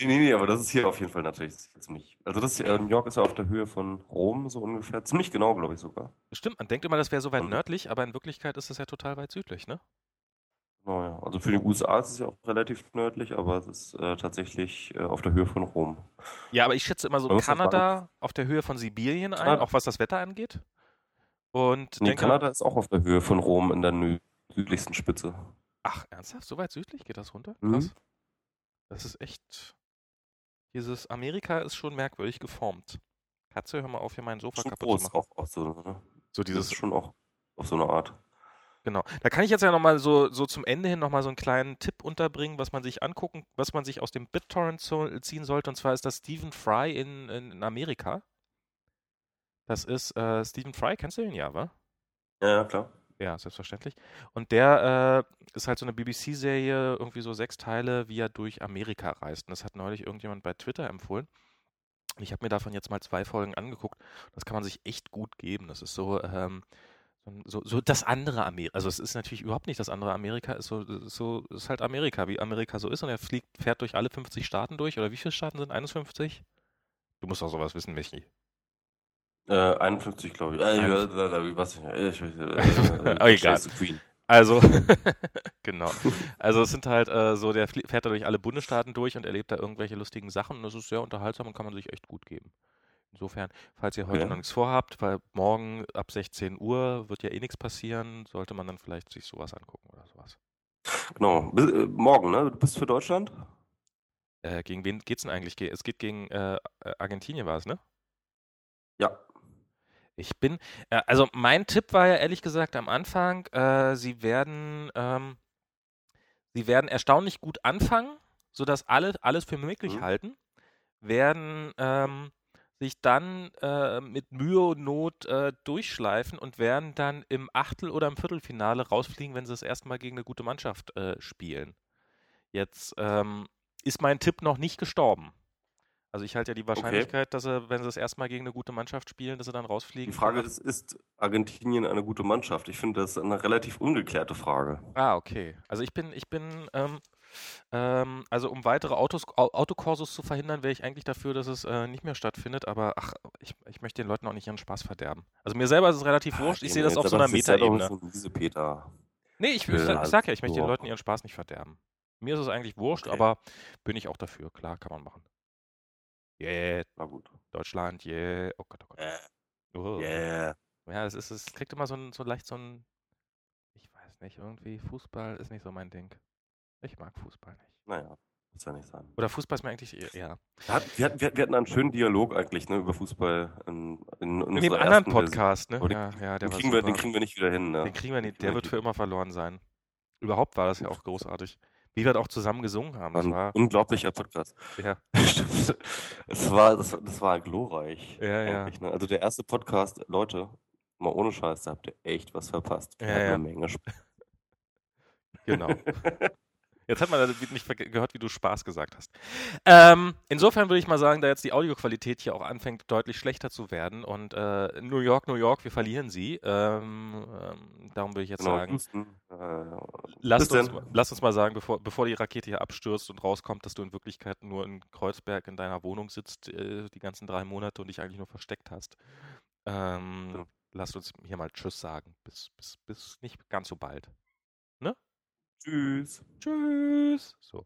Nee, nee, nee, aber das ist hier auf jeden Fall natürlich ziemlich. Also das äh, New York ist ja auf der Höhe von Rom so ungefähr. Ziemlich genau, glaube ich sogar. Stimmt, man denkt immer, das wäre so weit nördlich, aber in Wirklichkeit ist das ja total weit südlich, ne? Also für die USA ist es ja auch relativ nördlich, aber es ist äh, tatsächlich äh, auf der Höhe von Rom. Ja, aber ich schätze immer so Man Kanada auf der Höhe von Sibirien ein, Kanada- auch was das Wetter angeht. Und Nee, Kanada ist auch auf der Höhe von Rom in der südlichsten Spitze. ach, ernsthaft? So weit südlich geht das runter? Mhm. Krass. Das ist echt. Dieses Amerika ist schon merkwürdig geformt. Katze, hör mal auf, hier mein Sofa Schon kaputt groß zu machen. auch, auch so, ne? So Das dieses ist schon auch auf so eine Art. Genau. Da kann ich jetzt ja nochmal so, so zum Ende hin nochmal so einen kleinen Tipp unterbringen, was man sich angucken, was man sich aus dem BitTorrent ziehen sollte. Und zwar ist das Stephen Fry in, in, Amerika. Das ist äh, Stephen Fry, kennst du den ja, wa? Ja, klar. Ja, selbstverständlich. Und der äh, ist halt so eine BBC-Serie, irgendwie so sechs Teile, wie er durch Amerika reist. Und das hat neulich irgendjemand bei Twitter empfohlen. Ich habe mir davon jetzt mal zwei Folgen angeguckt. Das kann man sich echt gut geben. Das ist so, ähm, so, so, das andere Amerika. Also es ist natürlich überhaupt nicht das andere Amerika. Es ist so, so, ist halt Amerika, wie Amerika so ist. Und er fliegt, fährt durch alle 50 Staaten durch. Oder wie viele Staaten sind 51? Du musst doch sowas wissen, Michi. Äh, 51, glaube ich. Äh, ich weiß nicht. Ich, weiß nicht, äh, Oh, egal. Chase the Queen. Also, genau. Also es sind halt äh, so, der fährt da durch alle Bundesstaaten durch und erlebt da irgendwelche lustigen Sachen und das ist sehr unterhaltsam und kann man sich echt gut geben. Insofern, falls ihr heute Okay. noch nichts vorhabt, weil morgen ab 16 Uhr wird ja eh nichts passieren, sollte man dann vielleicht sich sowas angucken oder sowas. Genau. Bis, äh, morgen, ne? Du bist für Deutschland? Äh, gegen wen geht's denn eigentlich? Ge- Es geht gegen äh, äh, Argentinien war es, ne? Ja. Ich bin, äh, also mein Tipp war ja ehrlich gesagt am Anfang, äh, sie werden, ähm, sie werden erstaunlich gut anfangen, sodass alle alles für möglich Mhm. halten, werden ähm, sich dann äh, mit Mühe und Not äh, durchschleifen und werden dann im Achtel- oder im Viertelfinale rausfliegen, wenn sie das erste Mal gegen eine gute Mannschaft äh, spielen. Jetzt ähm, ist mein Tipp noch nicht gestorben. Also ich halte ja die Wahrscheinlichkeit, dass sie, wenn sie das erste Mal gegen eine gute Mannschaft spielen, dass sie dann Die rausfliegen. Frage ist, ist Argentinien eine gute Mannschaft? Ich finde, das ist eine relativ ungeklärte Frage. Ah, okay. Also ich bin, ich bin, ähm, ähm, also um weitere Autos, Au- Autokorsos zu verhindern, wäre ich eigentlich dafür, dass es äh, nicht mehr stattfindet, aber ach, ich, ich möchte den Leuten auch nicht ihren Spaß verderben. Also mir selber ist es relativ wurscht, ich sehe das auf so einer ja Metaebene. Peter. Nee, ich, ich, ich halt sag ja, ich möchte den Leuten ihren Spaß nicht verderben. Mir ist es eigentlich wurscht, Okay. aber bin ich auch dafür. Klar, kann man machen. Yeah, Na gut. Deutschland, yeah. Oh Gott, oh Gott. Äh, Oh. yeah. Ja, es ist, es kriegt immer so, ein, so leicht so ein, ich weiß nicht, irgendwie Fußball ist nicht so mein Ding. Ich mag Fußball nicht. Naja, muss ja nicht sein. Oder Fußball ist mir eigentlich eher, ja. Wir hatten, wir, hatten, einen schönen Dialog eigentlich ne, über Fußball in, in, in In dem anderen. Podcast, ne? Aber den, Ja, ja, den, kriegen wir, den kriegen wir nicht wieder hin. Ne? Den kriegen wir nicht, der wir wird für immer verloren sein. Überhaupt war das ja auch großartig. Wie wir da auch zusammen gesungen haben. Das Ein war, unglaublicher Podcast. ja. Es war, das, war- das war glorreich. Ja, ja. Ne? Also der erste Podcast, Leute, mal ohne Scheiß, da habt ihr echt was verpasst. Ja, ja. eine Menge Spaß. genau. Jetzt hat man also nicht gehört, wie du Spaß gesagt hast. Ähm, insofern würde ich mal sagen, da jetzt die Audioqualität hier auch anfängt, deutlich schlechter zu werden und äh, New York, New York, wir verlieren sie. Ähm, ähm, darum würde ich jetzt Genau, sagen, Houston. Äh, lasst uns, lasst uns mal sagen, bevor, bevor die Rakete hier abstürzt und rauskommt, dass du in Wirklichkeit nur in Kreuzberg in deiner Wohnung sitzt äh, die ganzen drei Monate und dich eigentlich nur versteckt hast. Ähm, Ja. Lasst uns hier mal Tschüss sagen. Bis, bis, bis nicht ganz so bald. Tschüss. Tschüss. So.